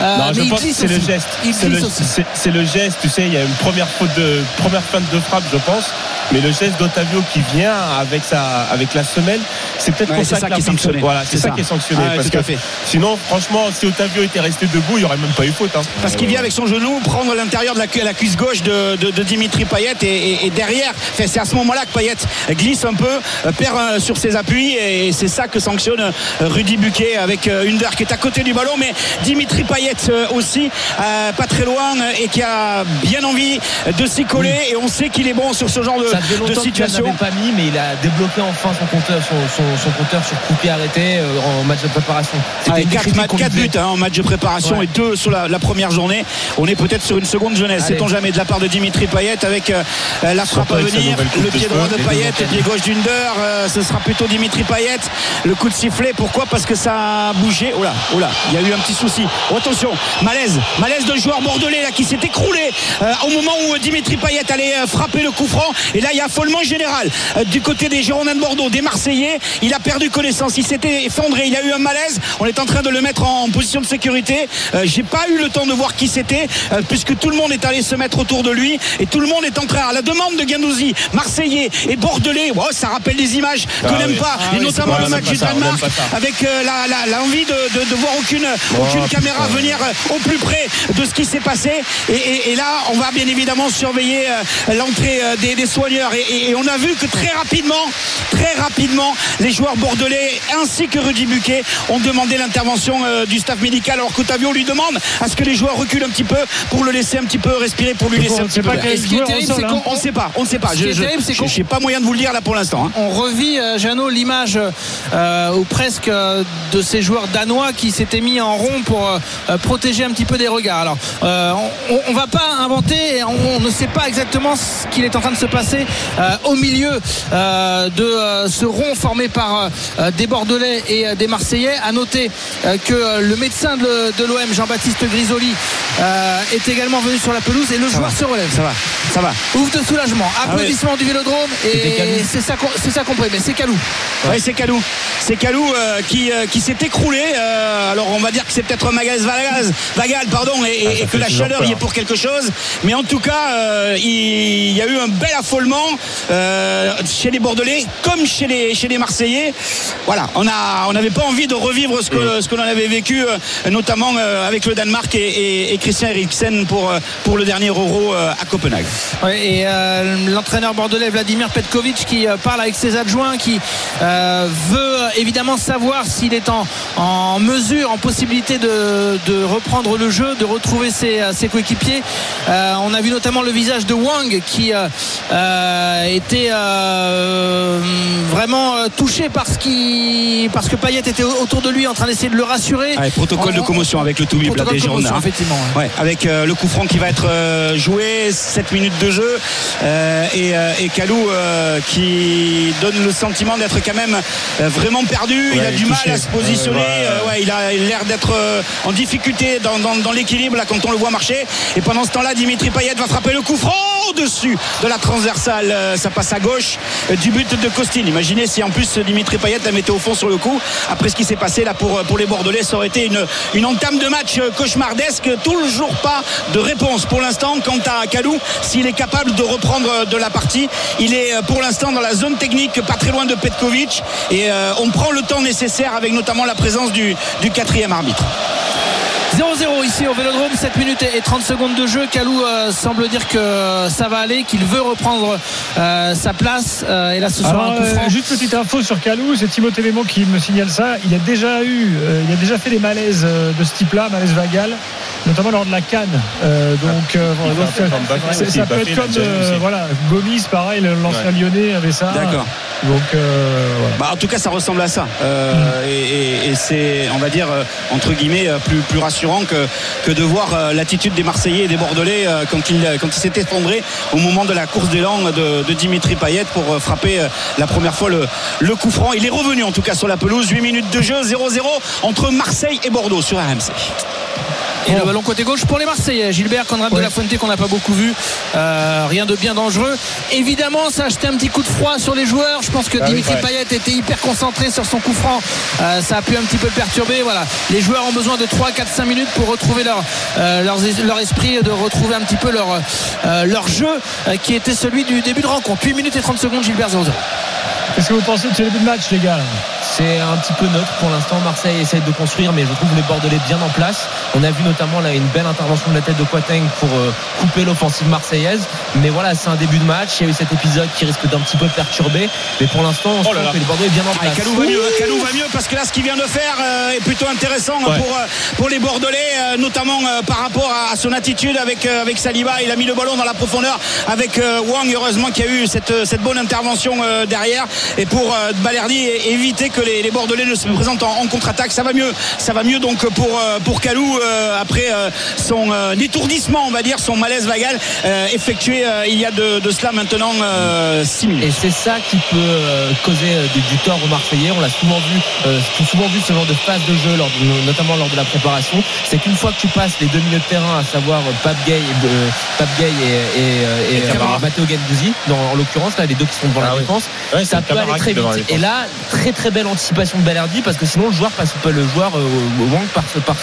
Euh, Non, mais je il pense que glisse c'est le geste. Il C'est le, geste, tu sais, il y a une première faute de première feinte de frappe, je pense. Mais le geste d'Otavio qui vient avec sa avec la semelle, c'est peut-être Ouais, pour c'est ça, ça que qui est sanctionné. Voilà, c'est ça, ça. qui est sanctionné. Ah parce que fait. sinon, franchement, si Otavio était resté debout, il n'y aurait même pas eu faute. hein. Parce qu'il vient avec son genou prendre l'intérieur de la, cu- la cuisse gauche de, de- de Dimitri Payet et, et- et derrière, c'est à ce moment-là que Payet glisse un peu, euh, perd euh, sur ses appuis et c'est ça que sanctionne euh, Rudy Buquet avec euh, Under qui est à côté du ballon, mais Dimitri Payet aussi, pas très loin et qui a bien envie de s'y coller et on sait qu'il est bon sur ce genre de, Ça faisait de longtemps situation. n'avait pas mis, mais il a débloqué enfin son compteur, son, son- son compteur sur coup de pied arrêté euh, en match de préparation. C'était Avec une des 4, critiques qu'on lui buts hein, en match de préparation Ouais. et 2 sur la, la première journée. On est peut-être sur une seconde jeunesse, Allez. sait-on jamais, de la part de Dimitri Payet avec euh, la frappe à venir, le de pied droit de Payet, le pied gauche d'Under. euh, ce sera plutôt Dimitri Payet. Le coup de sifflet, pourquoi? Parce que ça a bougé. Oh là, oh là, il y a eu un petit souci. Oh, attention, malaise, malaise d'un joueur bordelais là qui s'est écroulé euh, au moment où Dimitri Payet allait euh, frapper le coup franc. Et là, il y a affolement général euh, du côté des Girondins de Bordeaux, des Marseillais. Il a perdu connaissance, il s'était effondré, il a eu un malaise. On est en train de le mettre en position de sécurité. Euh, J'ai pas eu le temps de voir qui c'était, euh, puisque tout le monde est allé se mettre autour de lui et tout le monde est en train, à la demande de Gendouzi, Marseillais et Bordelais. Wow, ça rappelle des images qu'on Ah n'aime oui. pas, Ah et oui, notamment le match du Danemark, avec l'envie de, de- de voir aucune, aucune caméra venir au plus près de ce qui s'est passé. Et, et- et là, on va bien évidemment surveiller l'entrée des, des Et, et- et on a vu que très rapidement, très rapidement, les joueurs bordelais ainsi que Rudy Buquet ont demandé l'intervention euh, du staff médical. Alors qu'Otavio lui demande à ce que les joueurs reculent un petit peu pour le laisser un petit peu respirer, pour lui laisser un petit peu. ce qui est terrible, c'est hein. qu'on On ne sait pas, on ne sait pas. Ce Je terrible, n'ai pas moyen de vous le dire là pour l'instant. hein. on revit, euh, Jeannot, l'image euh, ou presque de ces joueurs danois qui s'étaient mis en rond pour protéger un petit peu des regards. Alors, euh, on, ne va pas inventer, on, on ne sait pas exactement ce qu'il est en train de se passer euh, au milieu euh, de euh, ce rond formé par euh, des Bordelais et euh, des Marseillais. À noter euh, que euh, le médecin de, de l'OM, Jean-Baptiste Grisoli, euh, est également venu sur la pelouse et le joueur se relève. Ça va, ça va. Ouf de soulagement, Ah applaudissements du Vélodrome et c'est ça qu'on c'est ça qu'on c'est Calou. Oui, c'est Calou. C'est Calou euh, qui, euh, qui s'est écroulé. Euh, alors on va dire que c'est peut-être Magaz Vagal, Vagal pardon, et, Ah, et que la chaleur peur. y est pour quelque chose. Mais en tout cas, euh, il y a eu un bel affolement euh, chez les Bordelais comme chez les, chez les Marseillais. Voilà, on a on n'avait pas envie de revivre ce que, ce que l'on avait vécu, euh, notamment euh, avec le Danemark et, et- et Christian Eriksen pour, pour le dernier Euro à Copenhague. Et euh, l'entraîneur bordelais Vladimir Petkovic qui parle avec ses adjoints, qui euh, veut évidemment savoir s'il est en, en mesure, en possibilité de, de reprendre le jeu, de retrouver ses, ses coéquipiers. Euh, on a vu notamment le visage de Wang qui euh, euh, euh, était euh, vraiment euh, touché par ce qui, parce que Payet était autour de lui en train d'essayer de le rassurer. Ouais, protocole de commotion avec le Toubib là Protocole des de commotion, Girondins. effectivement. ouais. Ouais, avec euh, le coup franc qui va être euh, joué, 7 minutes de jeu euh, et, euh, et Kalou euh, qui donne le sentiment d'être quand même euh, vraiment perdu. il a il du mal à se positionner. Il a l'air d'être euh, en difficulté dans, dans- dans l'équilibre là quand on le voit marcher. Et pendant ce temps-là, Dimitri Payet va frapper le coup franc au-dessus de la transversale. Euh, ça passe à gauche euh, du but de Costin. Imaginez si en plus Dimitri Payet la mettait au fond sur le coup. Après ce qui s'est passé là pour, pour les Bordelais, ça aurait été une, entame de match euh, cauchemardesque. Toujours pas de réponse pour l'instant quant à Kalou. S'il est capable de reprendre euh, de la partie, il est euh, pour l'instant dans la zone technique, pas très loin de Petkovic. Et euh, on prend le temps nécessaire avec notamment la présence du quatrième arbitre. 0-0 ici au Vélodrome, 7 minutes et 30 secondes de jeu. Kalou euh, semble dire que ça va aller, qu'il veut reprendre euh, sa place. Euh, et là, ce sera Alors, un coup euh, franc. juste petite info sur Calou, c'est Timothée Mémon qui me signale ça. Il a déjà eu, euh, il a déjà fait des malaises de ce type-là, malaise vagal, notamment lors de la Cannes. Euh, donc, euh, aussi, ça peut être comme euh, voilà, Gomis, pareil, l'ancien Ouais. Lyonnais avait ça. D'accord. Donc euh, voilà. Bah, en tout cas, ça ressemble à ça. Euh, et et- et c'est, on va dire, entre guillemets, plus, plus rassurant que, de voir euh, l'attitude des Marseillais et des Bordelais euh, quand il, il s'est effondré au moment de la course d'élan de, de Dimitri Payet pour euh, frapper euh, la première fois le, le coup franc. Il est revenu en tout cas sur la pelouse. 8 minutes de jeu, 0-0 entre Marseille et Bordeaux sur RMC. Et le ballon côté gauche pour les Marseillais. Gilbert Conrad de la Fuente qu'on n'a pas beaucoup vu. Euh, rien de bien dangereux. Évidemment, ça a jeté un petit coup de froid sur les joueurs. Je pense que Ah oui, Dimitri ouais. Payet était hyper concentré sur son coup franc. Euh, ça a pu un petit peu le perturber. Voilà. Les joueurs ont besoin de 3, 4, 5 minutes pour retrouver leur, euh, leur esprit et de retrouver un petit peu leur, euh, leur jeu euh, qui était celui du début de rencontre. 8 minutes et 30 secondes, Gilbert 0 Qu'est-ce que vous pensez de ce début de match, les gars C'est un petit peu neutre pour l'instant. Marseille essaie de construire, mais je trouve les Bordelais bien en place. On a vu notamment là une belle intervention de la tête de Quateng pour euh, couper l'offensive marseillaise. Mais voilà, c'est un début de match. Il y a eu cet épisode qui risque d'un petit peu perturber. Mais pour l'instant, on Oh là. que les Bordelais bien en Ah, place. Kalou va mieux, Kalou va mieux parce que là ce qu'il vient de faire euh, est plutôt intéressant Ouais. pour, euh, pour les Bordelais, notamment par rapport à, son attitude avec, avec Saliba. Il a mis le ballon dans la profondeur avec Wang, heureusement qu'il y a eu cette, cette bonne intervention derrière. Et pour Balerdi éviter que les, les Bordelais ne se présentent en, en contre-attaque, ça va mieux. Ça va mieux donc pour, euh, pour Kalou euh, après euh, son euh, étourdissement, on va dire, son malaise vagal euh, effectué euh, il y a de, de cela maintenant 6 minutes. Et c'est ça qui peut euh, causer du, du tort aux Marseillais. On l'a souvent vu, euh, souvent vu ce genre de phase de jeu, lors de- notamment lors de la préparation. C'est qu'une fois que tu passes les deux milieux de terrain, à savoir Pape Gay et, euh, Pape Gay et, et, et, Et Camara. Matteo Gendouzi, dans- en l'occurrence, là, les deux qui sont devant Ah la oui. défense, Ouais, ça peut aller très vite. Et là, très très belle de parce que sinon le joueur passe, le joueur euh, Wang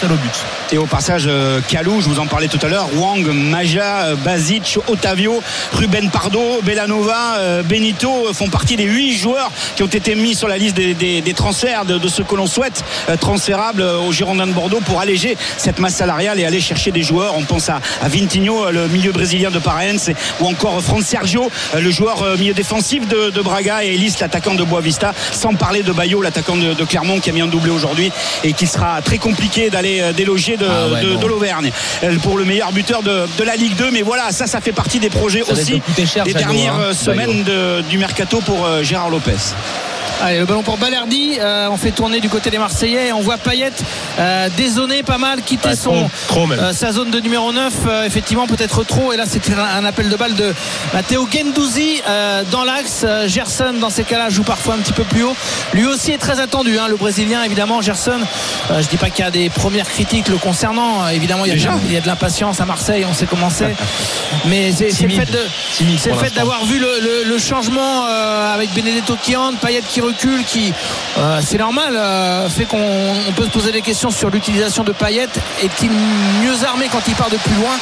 au but. Et au passage, euh, Kalou, je vous en parlais tout à l'heure, Wang, Maja, euh, Basic, Otavio, Ruben Pardo, Belanova, Benito font partie des huit joueurs qui ont été mis sur la liste des, transferts de, de ce que l'on souhaite transférables euh, au Girondins de Bordeaux pour alléger cette masse salariale et aller chercher des joueurs. On pense à, à Vintinho, le milieu brésilien de Paraense, ou encore Fran Sergio, le joueur milieu défensif de, de Braga, et Elis, l'attaquant de Boavista, sans parler de Bayo, l'attaquant de, de Clermont qui a mis un doublé aujourd'hui et qui sera très compliqué d'aller euh, déloger de, Ah ouais, de- non. de l'Auvergne euh, pour le meilleur buteur de, la Ligue 2. Mais voilà, ça, ça fait partie des projets Ça aussi cher, des dernières hein, euh, semaines du mercato pour Gérard Lopez. Allez, le ballon pour Balerdi. Euh, on fait tourner du côté des Marseillais. On voit Payet euh, dézonner pas mal, quitter Ouais, son, trop, trop même. euh, sa zone de numéro 9. euh, effectivement, peut-être trop. Et là, c'était un, un appel de balle de Matteo Gendouzi euh, dans l'axe. Gerson, dans ces cas-là, joue parfois un petit peu plus haut. Lui aussi est très attendu. hein, le Brésilien, évidemment, Gerson. Je dis pas qu'il y a des premières critiques le concernant. Évidemment, il y, a de, Déjà il y a de l'impatience à Marseille. On sait comment c'est. [LAUGHS] Mais c'est le fait d'avoir vu le, le- le changement avec Benedetto qui entre, Payet qui recule, qui euh, c'est normal, euh, fait qu'on on peut se poser des questions sur l'utilisation de Payet. Est-il mieux armé quand il part de plus loin?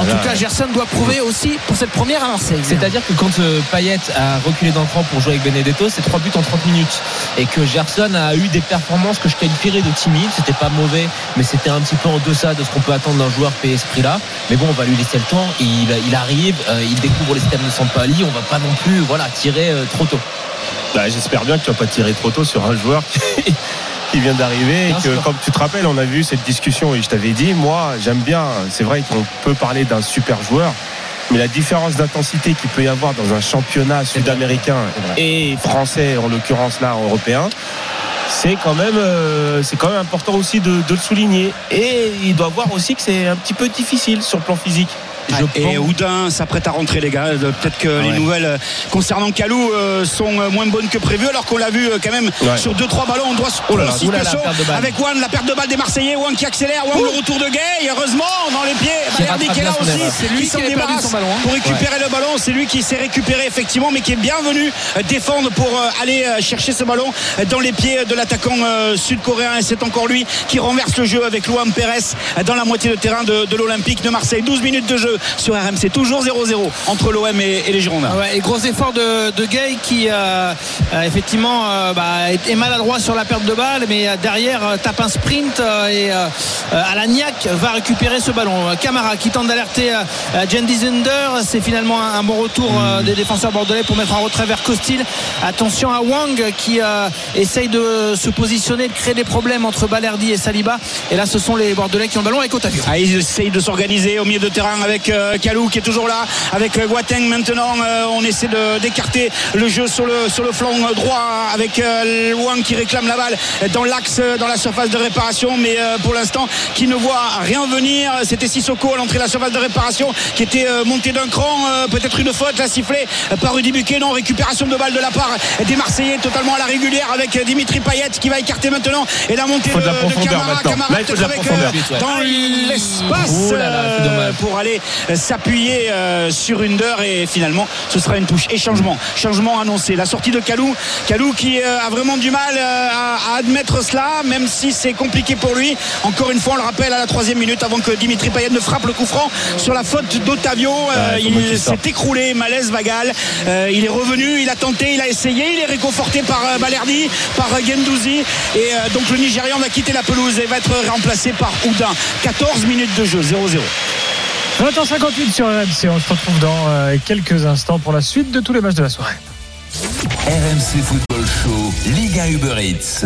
En tout cas, Gerson doit prouver aussi pour cette première à Marseille. C'est-à-dire que quand euh, Payet a reculé d'un cran pour jouer avec Benedetto, c'est 3 buts en 30 minutes. Et que Gerson a eu des performances que je qualifierais de timides. C'était pas mauvais, mais c'était un petit peu en deçà de ce qu'on peut attendre d'un joueur payé ce prix-là. Mais bon, on va lui laisser le temps. Il, il arrive, euh, il découvre le système de Sampali. On va pas non plus voilà, tirer euh, trop tôt. Bah, J'espère bien que tu vas pas tirer trop tôt sur un joueur qui, [LAUGHS] qui vient d'arriver. Et que, comme tu te rappelles, on a vu cette discussion et je t'avais dit, moi, j'aime bien. C'est vrai qu'on peut parler d'un super joueur. Mais la différence d'intensité qu'il peut y avoir dans un championnat sud-américain et français, en l'occurrence là, européen, c'est quand même euh, c'est quand même important aussi de, de le souligner. Et il doit voir aussi que c'est un petit peu difficile sur le plan physique. Je Et pense- Oudin s'apprête à rentrer les gars. Peut-être que les ouais. nouvelles euh, concernant Calou euh, sont euh, moins bonnes que prévu alors qu'on l'a vu euh, quand même Ouais. sur 2-3 ballons. On doit se Oh là là, là avec Wan, la perte de balle des Marseillais, Wan qui accélère, Wan le retour de Gay, et heureusement dans les pieds, Balerdi qui est là aussi. C'est lui qui s'en débarrasse son ballon, hein. pour récupérer le ballon. C'est lui qui s'est récupéré effectivement, mais qui est bien venu euh, défendre pour euh, aller euh, chercher ce ballon euh, dans les pieds de l'attaquant euh, sud-coréen. Et c'est encore lui qui renverse le jeu avec Luan Pérez euh, dans la moitié de terrain de, de l'Olympique de Marseille. 12 minutes de jeu sur RMC, toujours 0-0 entre l'OM et, et les Girondins. Ah ouais, et gros effort de, de Gay qui euh, euh, effectivement euh, bah, est, maladroit sur la perte de balle mais derrière tape un sprint et euh, Alagnac va récupérer ce ballon. Camara qui tente d'alerter Jen Dizender c'est finalement un, un bon retour euh, des défenseurs bordelais pour mettre en retrait vers Costil. Attention à Wang qui essaye de se positionner, de créer des problèmes entre Balerdi et Saliba et là ce sont les bordelais qui ont le ballon avec Otavio. Ah, ils essayent de s'organiser au milieu de terrain avec euh, Kalou qui est toujours là, avec euh, Boateng maintenant. euh, on essaie de- d'écarter le jeu sur le, sur le flanc droit avec euh, Wang qui réclame la balle dans l'axe, euh, dans la surface de réparation, mais euh, pour l'instant qui ne voit rien venir. C'était Sissoko à l'entrée de la surface de réparation qui était euh, monté d'un cran. euh, Peut-être une faute, la sifflée euh, par Rudy Buquet. Non, récupération de balle de la part des Marseillais totalement à la régulière avec euh, Dimitri Payet qui va écarter maintenant et la montée de la de, Camara. Camara peut-être avec, euh, dans l'espace Oh euh, pour aller euh, s'appuyer euh, sur une deur et finalement ce sera une touche. Et changement. Changement annoncé. La sortie de Kalou. Kalou qui euh, a vraiment du mal euh, à, admettre cela même si c'est compliqué pour lui. Encore une fois on le rappelle à la troisième minute avant que Dimitri Payet ne frappe le coup franc sur la faute d'Otavio Ouais, il s'est écroulé malaise vagal. Il est revenu il a tenté il a essayé il est réconforté par Balerdi par Gendouzi. Et donc le Nigérian va quitter la pelouse et va être remplacé par Oudin. 14 minutes de jeu 0-0 20h58 sur RMC. On se retrouve dans euh, quelques instants pour la suite de tous les matchs de la soirée. RMC Football Show, Liga Uber Eats.